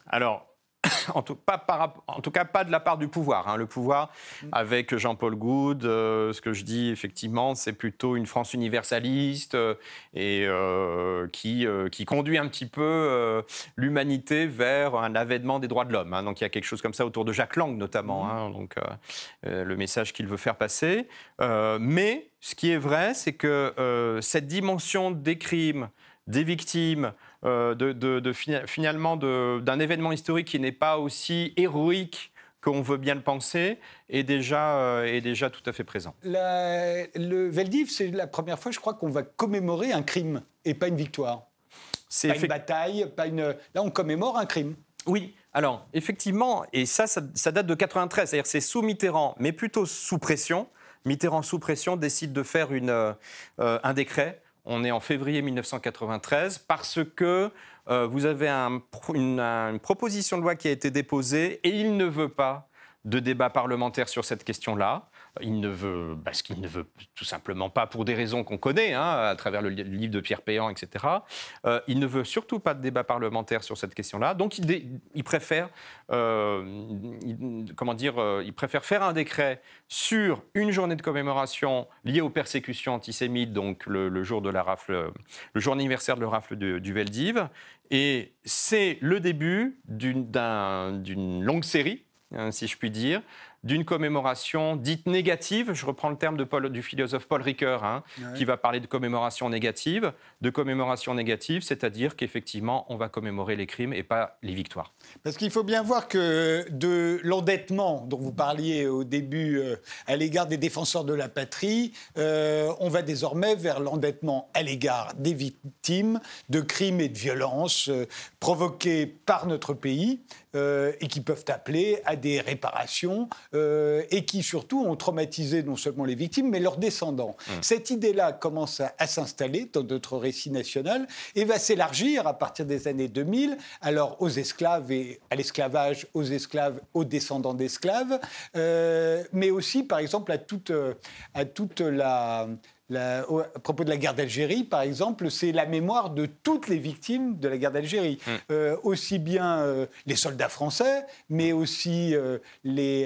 Alors, en, tout, pas en, tout, cas pas de la part du pouvoir. Hein. Le pouvoir, avec Jean-Paul Goud, euh, ce que je dis effectivement, c'est plutôt une France universaliste euh, et euh, qui, qui, conduit un petit peu l'humanité vers un avènement des droits de l'homme. Hein. Donc il y a quelque chose comme ça autour de Jacques Lang notamment, mmh. hein. donc, le message qu'il veut faire passer. mais ce qui est vrai, c'est que cette dimension des crimes, des victimes, euh, de, finalement d'un événement historique qui n'est pas aussi héroïque qu'on veut bien le penser, est déjà, euh, est déjà tout à fait présent. le Veldiv, c'est la première fois, je crois, qu'on va commémorer un crime et pas une victoire. C'est pas une bataille, pas une... Là, on commémore un crime. Oui, alors, effectivement, et ça, ça, date de 93, c'est-à-dire c'est sous Mitterrand, mais plutôt sous pression. Mitterrand, sous pression, décide de faire une, euh, un décret on est en février 1993 parce que euh, vous avez une, proposition de loi qui a été déposée et il ne veut pas de débat parlementaire sur cette question-là. Il ne veut, parce qu'il ne veut tout simplement pas, pour des raisons qu'on connaît, hein, à travers le livre de Pierre Péan, etc. Euh, il ne veut surtout pas de débat parlementaire sur cette question-là. Donc, il, préfère, euh, comment dire, euh, il préfère faire un décret sur une journée de commémoration liée aux persécutions antisémites, donc le, jour de la rafle, le jour anniversaire de la rafle du Veldiv. Et c'est le début d'une longue série Hein, si je puis dire, d'une commémoration dite négative. Je reprends le terme de Paul, du philosophe Paul Ricoeur, hein, qui va parler de commémoration négative. De commémoration négative, c'est-à-dire qu'effectivement, on va commémorer les crimes et pas les victoires. Parce qu'il faut bien voir que de l'endettement dont vous parliez au début euh, à l'égard des défenseurs de la patrie, euh, on va désormais vers l'endettement à l'égard des victimes de crimes et de violences euh, provoqués par notre pays et qui peuvent appeler à des réparations euh, et qui surtout ont traumatisé non seulement les victimes, mais leurs descendants. Mmh. Cette idée-là commence à, s'installer dans notre récit national et va s'élargir à partir des années 2000, alors aux esclaves et à l'esclavage, aux esclaves, aux descendants d'esclaves, euh, mais aussi, par exemple, à toute, euh, à toute la, à propos de la guerre d'Algérie, par exemple, c'est la mémoire de toutes les victimes de la guerre d'Algérie. Mm. Euh, aussi bien euh, les soldats français, mais aussi euh, les,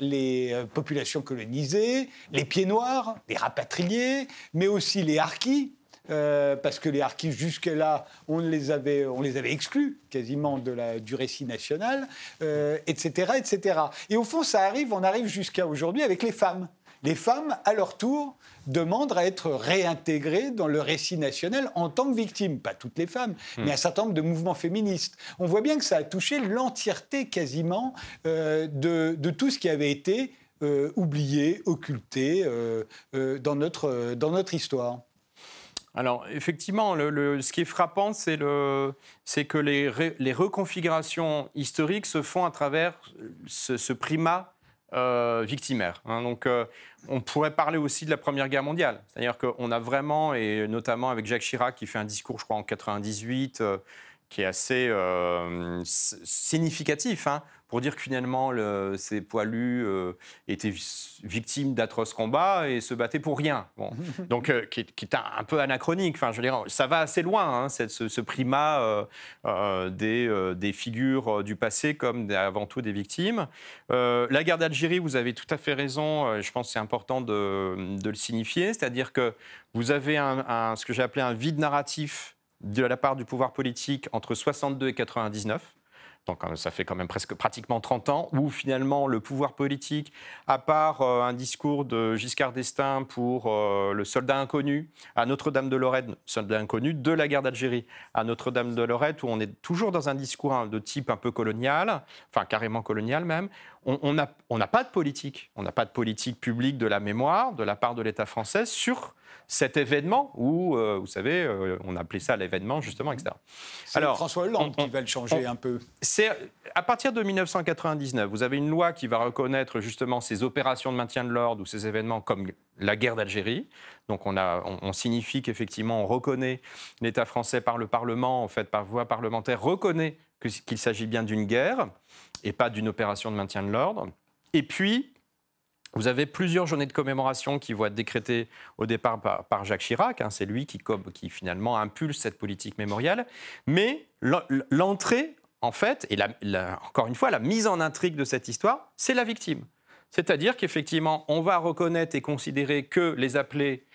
les populations colonisées, les pieds noirs, les rapatriés, mais aussi les harkis. parce que les harkis, jusque-là, on les avait, on les avait exclus quasiment de la, du récit national, etc., etc. Et au fond, ça arrive, on arrive jusqu'à aujourd'hui avec les femmes. Les femmes, à leur tour, demandent à être réintégrées dans le récit national en tant que victimes. Pas toutes les femmes, hmm. mais un certain nombre de mouvements féministes. On voit bien que ça a touché l'entièreté quasiment euh, de, tout ce qui avait été euh, oublié, occulté euh, dans, notre, dans notre histoire. Alors, effectivement, ce qui est frappant, c'est que les, les, reconfigurations historiques se font à travers ce, ce primat euh. Hein. Donc, euh, on pourrait parler aussi de la Première Guerre mondiale. C'est-à-dire qu'on a vraiment, et notamment avec Jacques Chirac qui fait un discours, je crois, en 98, euh, qui est assez euh, significatif. Hein pour dire que finalement ces poilus euh, étaient victimes d'atroces combats et se battaient pour rien. Bon. Donc, euh, qui, est un, peu anachronique. Enfin, je veux dire, ça va assez loin, hein, ce, primat euh, des, des, figures du passé comme avant tout des victimes. la guerre d'Algérie, vous avez tout à fait raison. je pense que c'est important de, de, le signifier, c'est-à-dire que vous avez un, ce que j'ai appelé un vide narratif de la part du pouvoir politique entre 62 et 99 donc euh, ça fait quand même presque pratiquement 30 ans, où finalement le pouvoir politique, à part euh, un discours de Giscard d'Estaing pour euh, le soldat inconnu à Notre-Dame de Lorette, soldat inconnu de la guerre d'Algérie à Notre-Dame de Lorette, où on est toujours dans un discours hein, de type un peu colonial, enfin carrément colonial même, on n'a pas de politique, on n'a pas de politique publique de la mémoire de la part de l'État français sur cet événement où, euh, vous savez, euh, on appelait ça l'événement, justement, etc. C'est François Hollande qui va le changer un peu. C'est à partir de 1999, vous avez une loi qui va reconnaître justement ces opérations de maintien de l'ordre ou ces événements comme la guerre d'Algérie. Donc on, a, on, signifie qu'effectivement on reconnaît l'État français par le Parlement, en fait par voie parlementaire, reconnaît qu'il s'agit bien d'une guerre et pas d'une opération de maintien de l'ordre. Et puis, vous avez plusieurs journées de commémoration qui vont être décrétées au départ par, Jacques Chirac. Hein. c'est lui qui, finalement impulse cette politique mémorielle. Mais l'entrée, en fait, et encore une fois, la mise en intrigue de cette histoire, c'est la victime. C'est-à-dire qu'effectivement, on va reconnaître et considérer que les appelés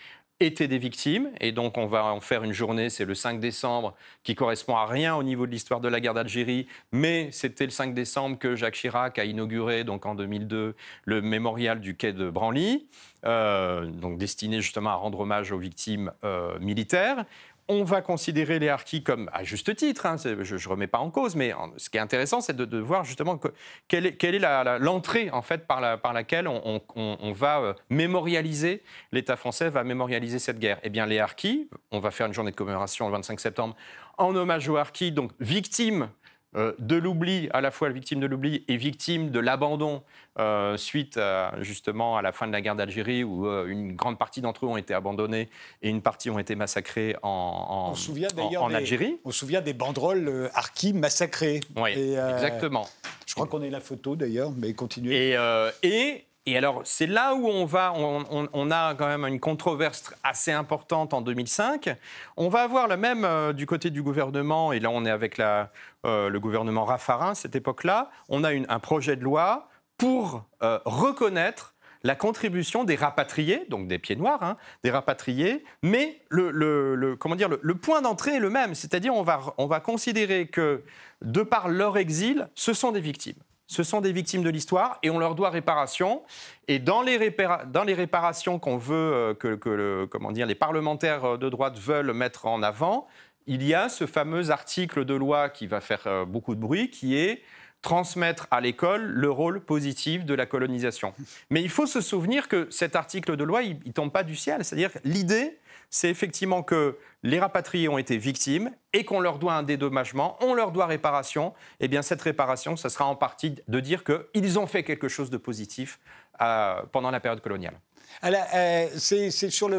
étaient des victimes. Et donc, on va en faire une journée, c'est le 5 décembre, qui correspond à rien au niveau de l'histoire de la guerre d'Algérie. Mais c'était le 5 décembre que Jacques Chirac a inauguré, donc en 2002, le mémorial du quai de Branly, euh, donc destiné justement à rendre hommage aux victimes euh, militaires on va considérer les harkis comme, à juste titre, hein, je ne remets pas en cause, mais ce qui est intéressant, c'est de, voir justement quelle est, l'entrée en fait par, laquelle on, va euh, mémorialiser, l'État français va mémorialiser cette guerre. Eh bien, les harkis, on va faire une journée de commémoration le 25 septembre en hommage aux harkis, donc victimes de l'oubli, à la fois victime de l'oubli et victime de l'abandon euh, suite justement à la fin de la guerre d'Algérie où euh, une grande partie d'entre eux ont été abandonnés et une partie ont été massacrés en, en, Algérie. on se souvient des banderoles harkis massacrées. Oui, exactement. Je crois qu'on a la photo d'ailleurs, mais continuez. et et alors, c'est là où on va, on, a quand même une controverse assez importante en 2005. On va avoir la même euh, du côté du gouvernement, et là on est avec la, euh, le gouvernement Raffarin, cette époque-là, on a un projet de loi pour euh, reconnaître la contribution des rapatriés, donc des pieds noirs, hein, des rapatriés, mais le, comment dire, le, point d'entrée est le même, c'est-à-dire on va, on va considérer que, de par leur exil, ce sont des victimes ce sont des victimes de l'histoire et on leur doit réparation. Et dans les, dans les réparations qu'on veut, euh, que, le, comment dire, les parlementaires de droite veulent mettre en avant, il y a ce fameux article de loi qui va faire euh, beaucoup de bruit, qui est transmettre à l'école le rôle positif de la colonisation. Mais il faut se souvenir que cet article de loi, il ne tombe pas du ciel. C'est-à-dire l'idée, c'est effectivement que les rapatriés ont été victimes et qu'on leur doit un dédommagement, on leur doit réparation. Eh bien, cette réparation, ce sera en partie de dire qu'ils ont fait quelque chose de positif euh, pendant la période coloniale. Euh, c'est sur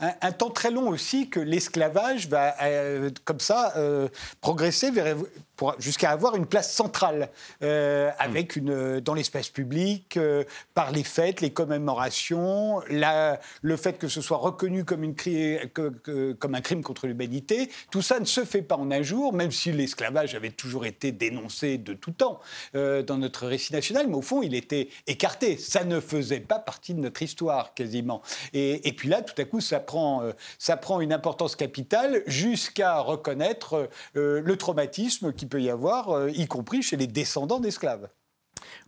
un, temps très long aussi que l'esclavage va, euh, comme ça, progresser vers, jusqu'à avoir une place centrale euh, avec une, dans l'espace public, euh, par les fêtes, les commémorations, la, le fait que ce soit reconnu comme, une, comme un crime contre l'humanité. Tout ça ne se fait pas en un jour, même si l'esclavage avait toujours été dénoncé de tout temps euh, dans notre récit national, mais au fond, il était écarté. Ça ne faisait pas partie de notre histoire quasiment. Et, et puis là, tout à coup, ça prend, ça prend une importance capitale jusqu'à reconnaître le traumatisme qui peut y avoir, euh, y compris chez les descendants d'esclaves.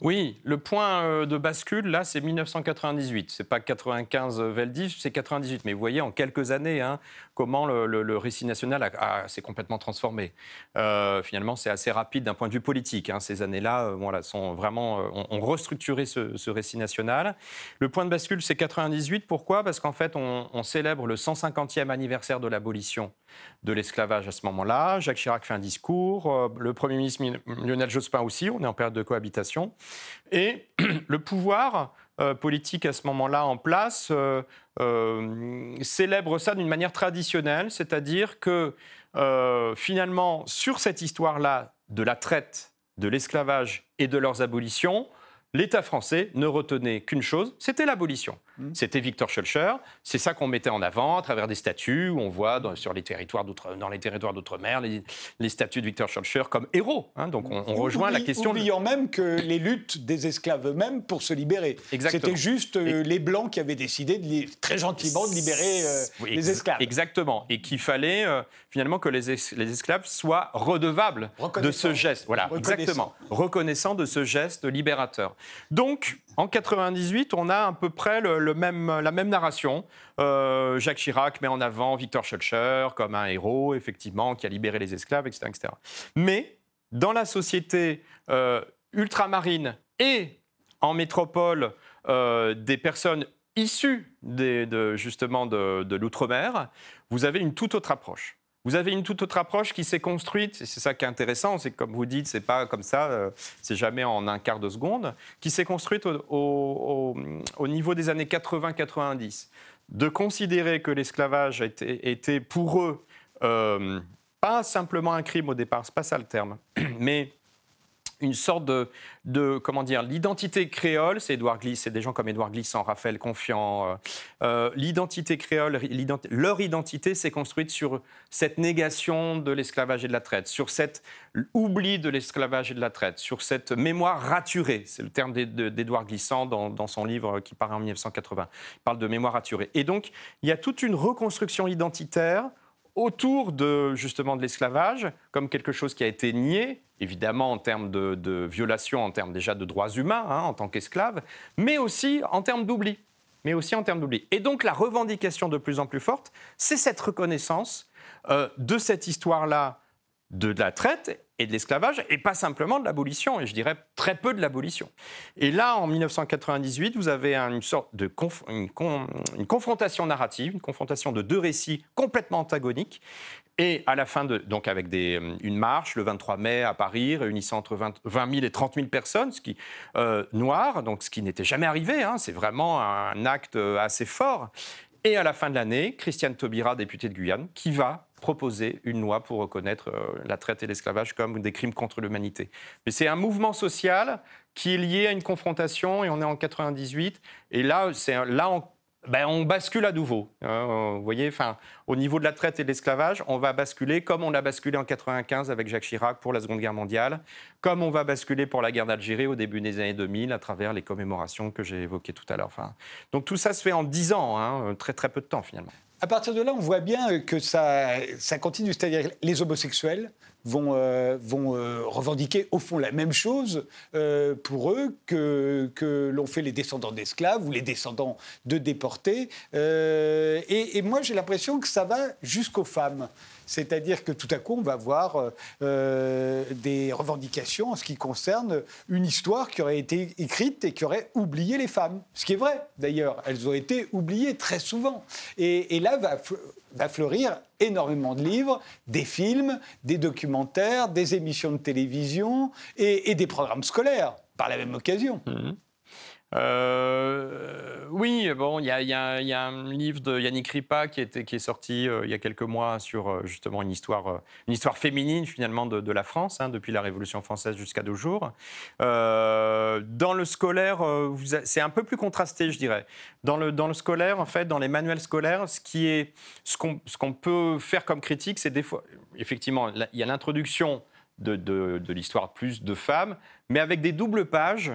Oui, le point euh, de bascule, là, c'est 1998. C'est pas 95 Veldiv, c'est 98. Mais vous voyez, en quelques années, hein, comment le, récit national s'est complètement transformé. Euh, finalement, c'est assez rapide d'un point de vue politique. Hein. Ces années-là, euh, voilà, vraiment, ont, restructuré ce, récit national. Le point de bascule, c'est 98. Pourquoi? Parce qu'en fait, on, on, célèbre le 150e anniversaire de l'abolition de l'esclavage à ce moment-là. Jacques Chirac fait un discours. le Premier ministre Lionel Jospin aussi. On est en période de cohabitation. Et le pouvoir politique à ce moment-là en place célèbre ça d'une manière traditionnelle, c'est-à-dire que finalement, sur cette histoire-là de la traite, de l'esclavage et de leurs abolitions, l'État français ne retenait qu'une chose, c'était l'abolition. Mmh. C'était Victor Schulcher. C'est ça qu'on mettait en avant à travers des statues où on voit dans, sur les territoires dans les territoires d'outre-mer les, statues de Victor Schulcher comme héros. Hein. donc on, rejoint la question. Oubliant même que les luttes des esclaves eux-mêmes pour se libérer. C'était juste euh, les Blancs qui avaient décidé de, très gentiment de libérer euh, les esclaves. Exactement. Et qu'il fallait euh, finalement que les, les, esclaves soient redevables de ce geste. Voilà, exactement. Reconnaissant de ce geste libérateur. Donc, en 98, on a à peu près le, la même narration. Euh, Jacques Chirac met en avant Victor Schulcher comme un héros, effectivement, qui a libéré les esclaves, etc. etc. Mais dans la société euh, ultramarine et en métropole euh, des personnes issues de, justement de l'outre-mer, vous avez une toute autre approche. Vous avez une toute autre approche qui s'est construite, et c'est ça qui est intéressant, c'est comme vous dites, c'est pas comme ça, euh, c'est jamais en un quart de seconde, qui s'est construite au, niveau des années 80-90, de considérer que l'esclavage était, pour eux euh, pas simplement un crime au départ, c'est pas ça le terme, mais une sorte de, comment dire, l'identité créole, c'est Édouard Glissant, c'est des gens comme Édouard Glissant, Raphaël Confiant. Euh, euh, l'identité créole, leur identité s'est construite sur cette négation de l'esclavage et de la traite, sur cet oubli de l'esclavage et de la traite, sur cette mémoire raturée. C'est le terme d'Édouard Glissant dans, dans, son livre qui paraît en 1980. Il parle de mémoire raturée. Et donc, il y a toute une reconstruction identitaire autour de justement de l'esclavage comme quelque chose qui a été nié, évidemment en termes de, violation, en termes déjà de droits humains hein, en tant qu'esclave, mais aussi en termes d'oubli. Mais aussi en termes d'oubli. Et donc la revendication de plus en plus forte, c'est cette reconnaissance euh, de cette histoire-là de la traite et de l'esclavage, et pas simplement de l'abolition, et je dirais très peu de l'abolition. Et là, en 1998, vous avez une sorte de une, confrontation narrative, une confrontation de deux récits complètement antagoniques, et à la fin, de, donc avec des, euh, une marche le 23 mai à Paris, réunissant entre 20, 000 et 30 000 personnes, ce qui, euh, noir, donc ce qui n'était jamais arrivé, hein, c'est vraiment un acte euh, assez fort. Et à la fin de l'année, Christiane Taubira, députée de Guyane, qui va proposer une loi pour reconnaître euh, la traite et l'esclavage comme des crimes contre l'humanité. Mais c'est un mouvement social qui est lié à une confrontation, et on est en 98, et là, c'est là on, ben, on bascule à nouveau. Hein, vous voyez, enfin, au niveau de la traite et de l'esclavage, on va basculer comme on a basculé en 95 avec Jacques Chirac pour la Seconde Guerre mondiale, comme on va basculer pour la guerre d'Algérie au début des années 2000 à travers les commémorations que j'ai évoquées tout à l'heure. Donc tout ça se fait en 10 ans, hein, très très peu de temps finalement. À partir de là, on voit bien que ça, ça continue, c'est-à-dire les homosexuels vont, euh, vont euh, revendiquer au fond la même chose euh, pour eux que, que l'ont fait les descendants d'esclaves ou les descendants de déportés. Et, et, moi, j'ai l'impression que ça va jusqu'aux femmes. C'est-à-dire que tout à coup, on va voir euh, euh, des revendications en ce qui concerne une histoire qui aurait été écrite et qui aurait oublié les femmes. Ce qui est vrai, d'ailleurs. Elles ont été oubliées très souvent. Et, là va, fleurir énormément de livres, des films, des documentaires, des émissions de télévision et, des programmes scolaires par la même occasion. Mmh. Euh, oui, bon, il y, a un livre de Yannick Ripa qui, est sorti euh, il y a quelques mois sur euh, justement une histoire, une histoire féminine finalement de, la France, hein, depuis la Révolution française jusqu'à nos jours. dans le scolaire, c'est un peu plus contrasté, je dirais. Dans le, dans le scolaire, en fait, dans les manuels scolaires, ce qui est, qu'on, qu'on peut faire comme critique, c'est des fois, effectivement, il y a l'introduction de l'histoire plus de femmes, mais avec des doubles pages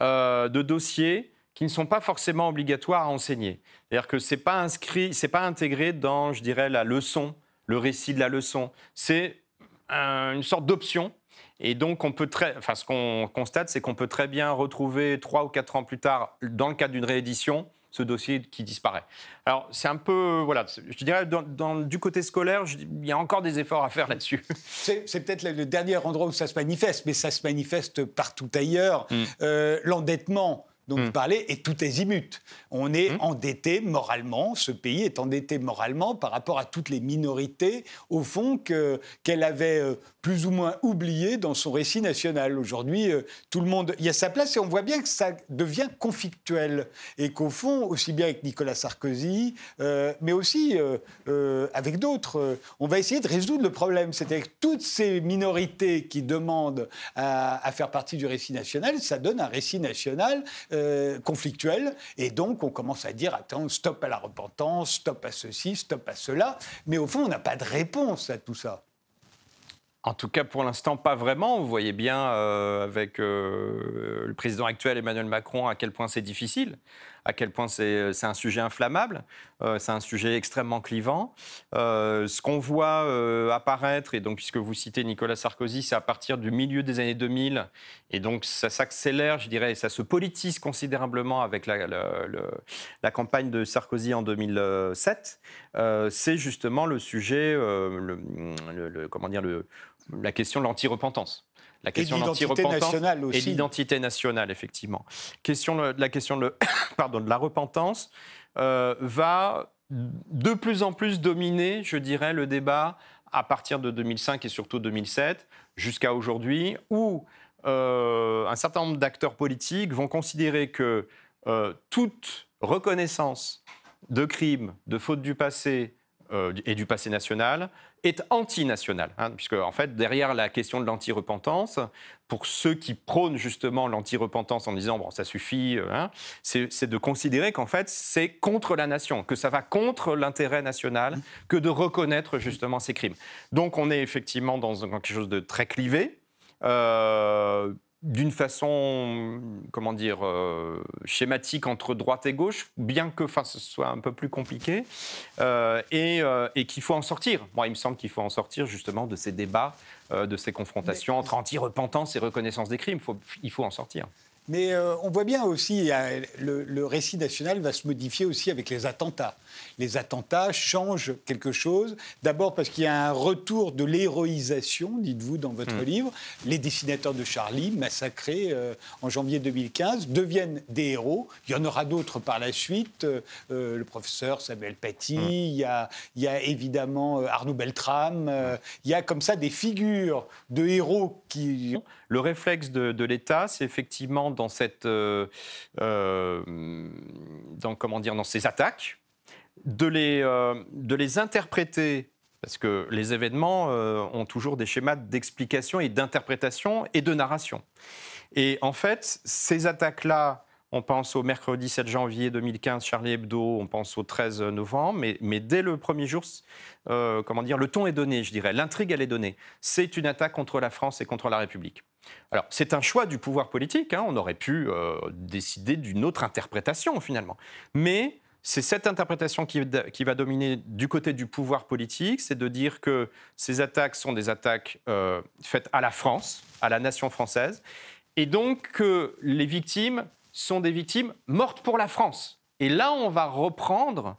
euh, de dossiers qui ne sont pas forcément obligatoires à enseigner. C'est-à-dire que ce n'est pas inscrit, c'est pas intégré dans, je dirais, la leçon, le récit de la leçon. C'est une sorte d'option. Et donc, on peut très, enfin, ce qu'on constate, c'est qu'on peut très bien retrouver trois ou quatre ans plus tard, dans le cadre d'une réédition, ce dossier qui disparaît. Alors, c'est un peu, voilà, je dirais, dans, du côté scolaire, il y a encore des efforts à faire là-dessus. C'est peut-être le dernier endroit où ça se manifeste, mais ça se manifeste partout ailleurs. Mm. Euh, l'endettement dont vous hmm. parlez est tout azimut. On est hmm. endetté moralement, ce pays est endetté moralement par rapport à toutes les minorités, au fond, qu'elle avait euh, plus ou moins oubliées dans son récit national. Aujourd'hui, euh, tout le monde y a sa place et on voit bien que ça devient conflictuel et qu'au fond, aussi bien avec Nicolas Sarkozy, euh, mais aussi avec d'autres, on va essayer de résoudre le problème. C'est-à-dire que toutes ces minorités qui demandent à, à, faire partie du récit national, ça donne un récit national euh, conflictuelle. Et donc, on commence à dire, attends, stop à la repentance, stop à ceci, stop à cela. Mais au fond, on n'a pas de réponse à tout ça. En tout cas, pour l'instant, pas vraiment. Vous voyez bien euh, avec euh, le président actuel Emmanuel Macron à quel point c'est difficile à quel point c'est euh, un sujet inflammable, euh, c'est un sujet extrêmement clivant. Euh, ce qu'on voit apparaître, et donc puisque vous citez Nicolas Sarkozy, c'est à partir du milieu des années 2000, et donc ça s'accélère, je dirais, et ça se politise considérablement avec la, campagne de Sarkozy en 2007, c'est justement le sujet, le, comment dire, la question de l'anti-repentance la question de l'identité nationale aussi. Et l'identité nationale, effectivement. Question, la question de, pardon, de la repentance euh, va de plus en plus dominer, je dirais, le débat à partir de 2005 et surtout 2007 jusqu'à aujourd'hui, où euh, un certain nombre d'acteurs politiques vont considérer que euh, toute reconnaissance de crimes, de fautes du passé et du passé national est antinational, hein, puisque en fait derrière la question de l'anti-repentance, pour ceux qui prônent justement l'anti-repentance en disant bon ça suffit, euh, hein, c'est de considérer qu'en fait c'est contre la nation, que ça va contre l'intérêt national, que de reconnaître justement ces crimes. Donc on est effectivement dans quelque chose de très clivé. Euh, d'une façon, comment dire, euh, schématique entre droite et gauche, bien que ce soit un peu plus compliqué, euh, euh, et, qu'il faut en sortir. Moi, il me semble qu'il faut en sortir justement de ces débats, de ces confrontations entre anti-repentance et reconnaissance des crimes. il faut en sortir. Mais on voit bien aussi, le, le, récit national va se modifier aussi avec les attentats les attentats changent quelque chose. D'abord parce qu'il y a un retour de l'héroïsation, dites-vous dans votre hmm. livre. Les dessinateurs de Charlie, massacrés euh, en janvier 2015, deviennent des héros. Il y en aura d'autres par la suite. Euh, euh, le professeur Samuel Paty, hmm. il, y a, il, évidemment Arnaud Beltrame. il y a comme ça des figures de héros qui... Le réflexe de, l'État, c'est effectivement dans cette... dans, comment dire, dans ces attaques de les, euh, de les interpréter, parce que les événements euh, ont toujours des schémas d'explication et d'interprétation et de narration. Et en fait, ces attaques-là, on pense au mercredi 7 janvier 2015, Charlie Hebdo, on pense au 13 novembre, mais, dès le premier jour, euh, comment dire, le ton est donné, je dirais, l'intrigue, elle est donnée. C'est une attaque contre la France et contre la République. Alors, c'est un choix du pouvoir politique, hein. on aurait pu décider d'une autre interprétation finalement. Mais c'est cette interprétation qui, va dominer du côté du pouvoir politique, c'est de dire que ces attaques sont des attaques euh, faites à la France, à la nation française, et donc que les victimes sont des victimes mortes pour la France. Et là, on va reprendre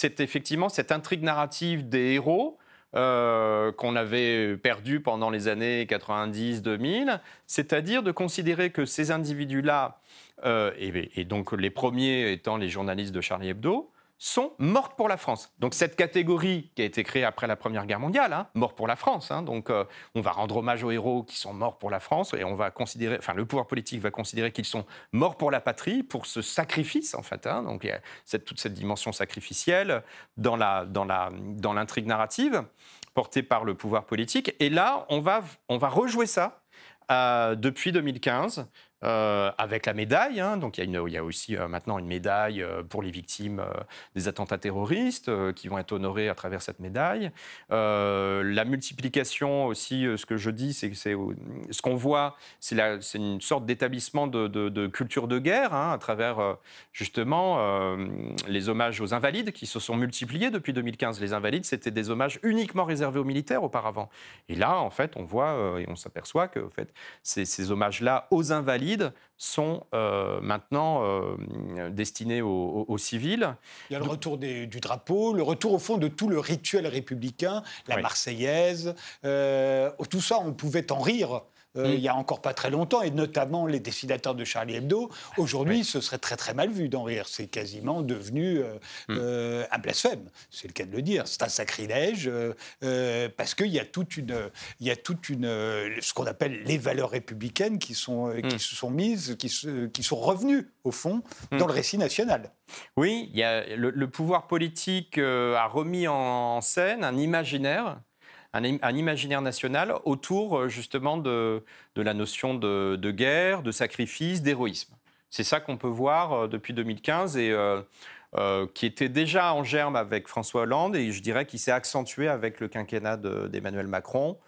effectivement cette intrigue narrative des héros euh, qu'on avait perdu pendant les années 90-2000, c'est-à-dire de considérer que ces individus-là euh, et, donc les premiers étant les journalistes de Charlie Hebdo, sont mortes pour la France. Donc cette catégorie qui a été créée après la Première Guerre mondiale, hein, mort pour la France. Hein, donc euh, on va rendre hommage aux héros qui sont morts pour la France et on va considérer, enfin le pouvoir politique va considérer qu'ils sont morts pour la patrie, pour ce sacrifice en fait. Hein, donc il y a toute cette dimension sacrificielle dans l'intrigue narrative portée par le pouvoir politique. Et là on va on va rejouer ça euh, depuis 2015 euh, avec la médaille. Hein. donc il y, a aussi euh, maintenant une médaille euh, pour les victimes des attentats terroristes qui vont être honorées à travers cette médaille. la multiplication aussi, ce que je dis, c'est que ce qu'on voit, c'est une sorte d'établissement de, culture de guerre hein, à travers justement les hommages aux invalides qui se sont multipliés depuis 2015. Les invalides, c'était des hommages uniquement réservés aux militaires auparavant. Et là, en fait, on voit et on s'aperçoit que ces hommages-là aux invalides sont euh, maintenant euh, destinés aux, civils. Il y a le retour du drapeau, le retour au fond de tout le rituel républicain, la Marseillaise. Euh, tout ça, on pouvait en rire euh, mm. il y a encore pas très longtemps, et notamment les dessinateurs de Charlie Hebdo. Aujourd'hui, ce serait très très mal vu d'en rire. C'est quasiment devenu mm. un blasphème, c'est le cas de le dire. C'est un sacrilège, parce qu'il y a toute une, il y a toute une, ce qu'on appelle les valeurs républicaines qui sont, qui mm. se sont mises, qui, qui sont revenues au fond dans le récit national. Oui, il y a, le, pouvoir politique a remis en scène un imaginaire un, imaginaire national autour euh, justement de, la notion de, guerre, de sacrifice, d'héroïsme. C'est ça qu'on peut voir euh, depuis 2015 et euh, qui était déjà en germe avec François Hollande et je dirais qu'il s'est accentué avec le quinquennat d'Emmanuel Macron.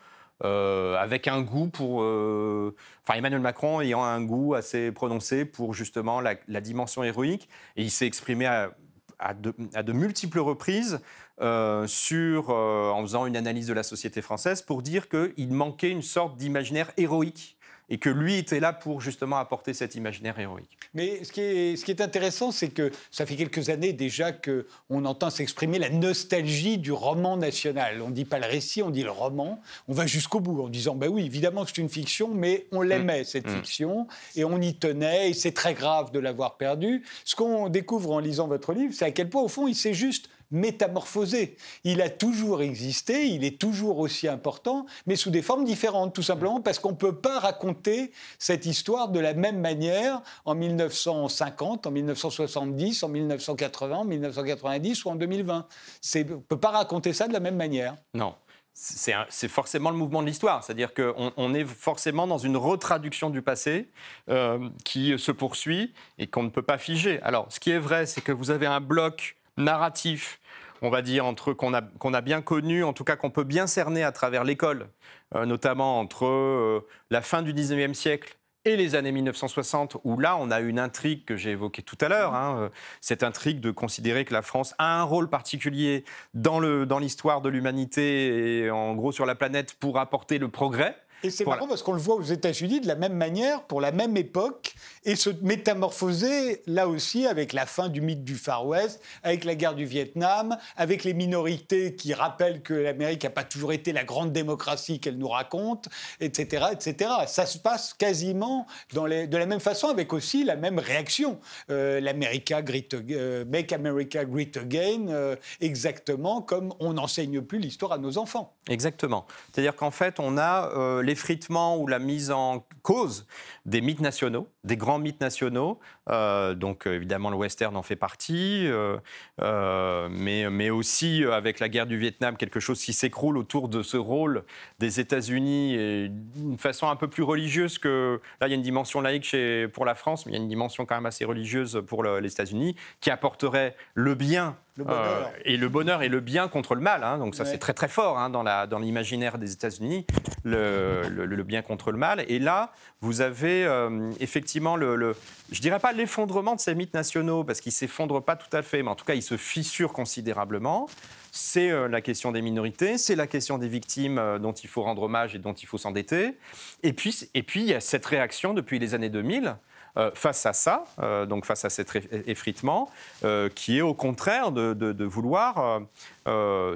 avec un goût pour. enfin, Emmanuel Macron ayant un goût assez prononcé pour justement la, dimension héroïque. Et il s'est exprimé à, de, multiples reprises euh, sur, euh, en faisant une analyse de la société française pour dire qu'il manquait une sorte d'imaginaire héroïque et que lui était là pour justement apporter cet imaginaire héroïque. Mais ce qui est, ce qui est intéressant, c'est que ça fait quelques années déjà qu'on entend s'exprimer la nostalgie du roman national. On ne dit pas le récit, on dit le roman. On va jusqu'au bout en disant, ben oui, évidemment que c'est une fiction, mais on l'aimait, mmh. cette mmh. fiction, et on y tenait, et c'est très grave de l'avoir perdu. Ce qu'on découvre en lisant votre livre, c'est à quel point, au fond, il s'est juste métamorphosé. Il a toujours existé, il est toujours aussi important, mais sous des formes différentes, tout simplement parce qu'on ne peut pas raconter cette histoire de la même manière en 1950, en 1970, en 1980, en 1990 ou en 2020. On ne peut pas raconter ça de la même manière. Non c'est forcément le mouvement de l'histoire, c'est-à-dire qu'on on est forcément dans une retraduction du passé euh, qui se poursuit et qu'on ne peut pas figer. Alors, ce qui est vrai, c'est que vous avez un bloc narratif, on va dire, entre qu'on a, qu'on a bien connu, en tout cas qu'on peut bien cerner à travers l'école, euh, notamment entre euh, la fin du 19e siècle et les années 1960, où là, on a une intrigue que j'ai évoquée tout à l'heure, hein, euh, cette intrigue de considérer que la France a un rôle particulier dans l'histoire dans de l'humanité et en gros sur la planète pour apporter le progrès. Et c'est marrant parce qu'on le voit aux États-Unis de la même manière, pour la même époque, et se métamorphoser là aussi avec la fin du mythe du Far West, avec la guerre du Vietnam, avec les minorités qui rappellent que l'Amérique n'a pas toujours été la grande démocratie qu'elle nous raconte, etc., etc. Ça se passe quasiment dans les, de la même façon, avec aussi la même réaction. Euh, L'America Great, euh, Make America Great Again, euh, exactement comme on n'enseigne plus l'histoire à nos enfants. Exactement. C'est-à-dire qu'en fait, on a euh, l'effritement ou la mise en cause des mythes nationaux, des grands mythes nationaux. Euh, donc évidemment, le western en fait partie, euh, mais, mais aussi avec la guerre du Vietnam, quelque chose qui s'écroule autour de ce rôle des États-Unis et d'une façon un peu plus religieuse que là, il y a une dimension laïque chez, pour la France, mais il y a une dimension quand même assez religieuse pour les États-Unis qui apporterait le bien euh, et le bonheur et le bien contre le mal. Hein. donc ça, c'est très très fort hein, dans l'imaginaire dans des États-Unis, le, le, bien contre le mal. Et là, vous avez euh, effectivement le, le, je dirais pas l'effondrement de ces mythes nationaux, parce qu'ils s'effondrent pas tout à fait, mais en tout cas, ils se fissurent considérablement. C'est euh, la question des minorités, c'est la question des victimes dont il faut rendre hommage et dont il faut s'endetter. Et puis, et puis, il y a cette réaction depuis les années 2000 euh, face à ça, euh, donc face à cet effritement, euh, qui est au contraire de, vouloir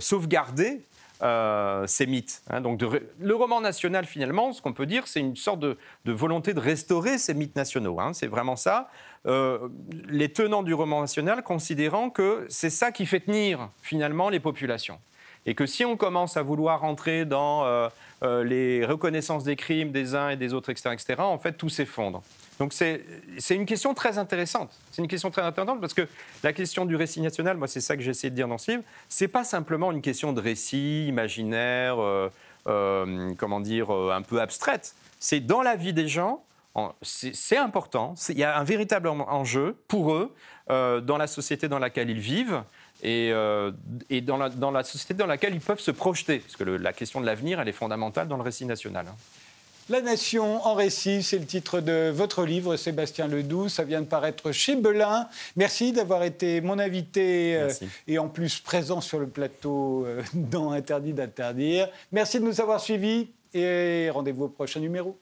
sauvegarder ces mythes. Hein. donc le roman national, finalement, ce qu'on peut dire, c'est une sorte de, volonté de restaurer ces mythes nationaux. Hein. c'est vraiment ça. les tenants du roman national considérant que c'est ça qui fait tenir finalement les populations. Et que si on commence à vouloir rentrer dans les reconnaissances des crimes des uns et des autres, etc., etc. en fait, tout s'effondre. Donc c'est une question très intéressante. C'est une question très intéressante parce que la question du récit national, moi c'est ça que j'ai essayé de dire dans ce livre, c'est pas simplement une question de récit imaginaire, euh, euh, comment dire, euh, un peu abstraite. C'est dans la vie des gens, c'est important. Il y a un véritable enjeu pour eux dans la société dans laquelle ils vivent et, dans, la, dans, la, société dans laquelle ils peuvent se projeter. Parce que la question de l'avenir, elle est fondamentale dans le récit national. La Nation en récit, c'est le titre de votre livre, Sébastien Ledoux. Ça vient de paraître chez Belin. Merci d'avoir été mon invité euh, et en plus présent sur le plateau euh, dans Interdit d'interdire. Merci de nous avoir suivis et rendez-vous au prochain numéro.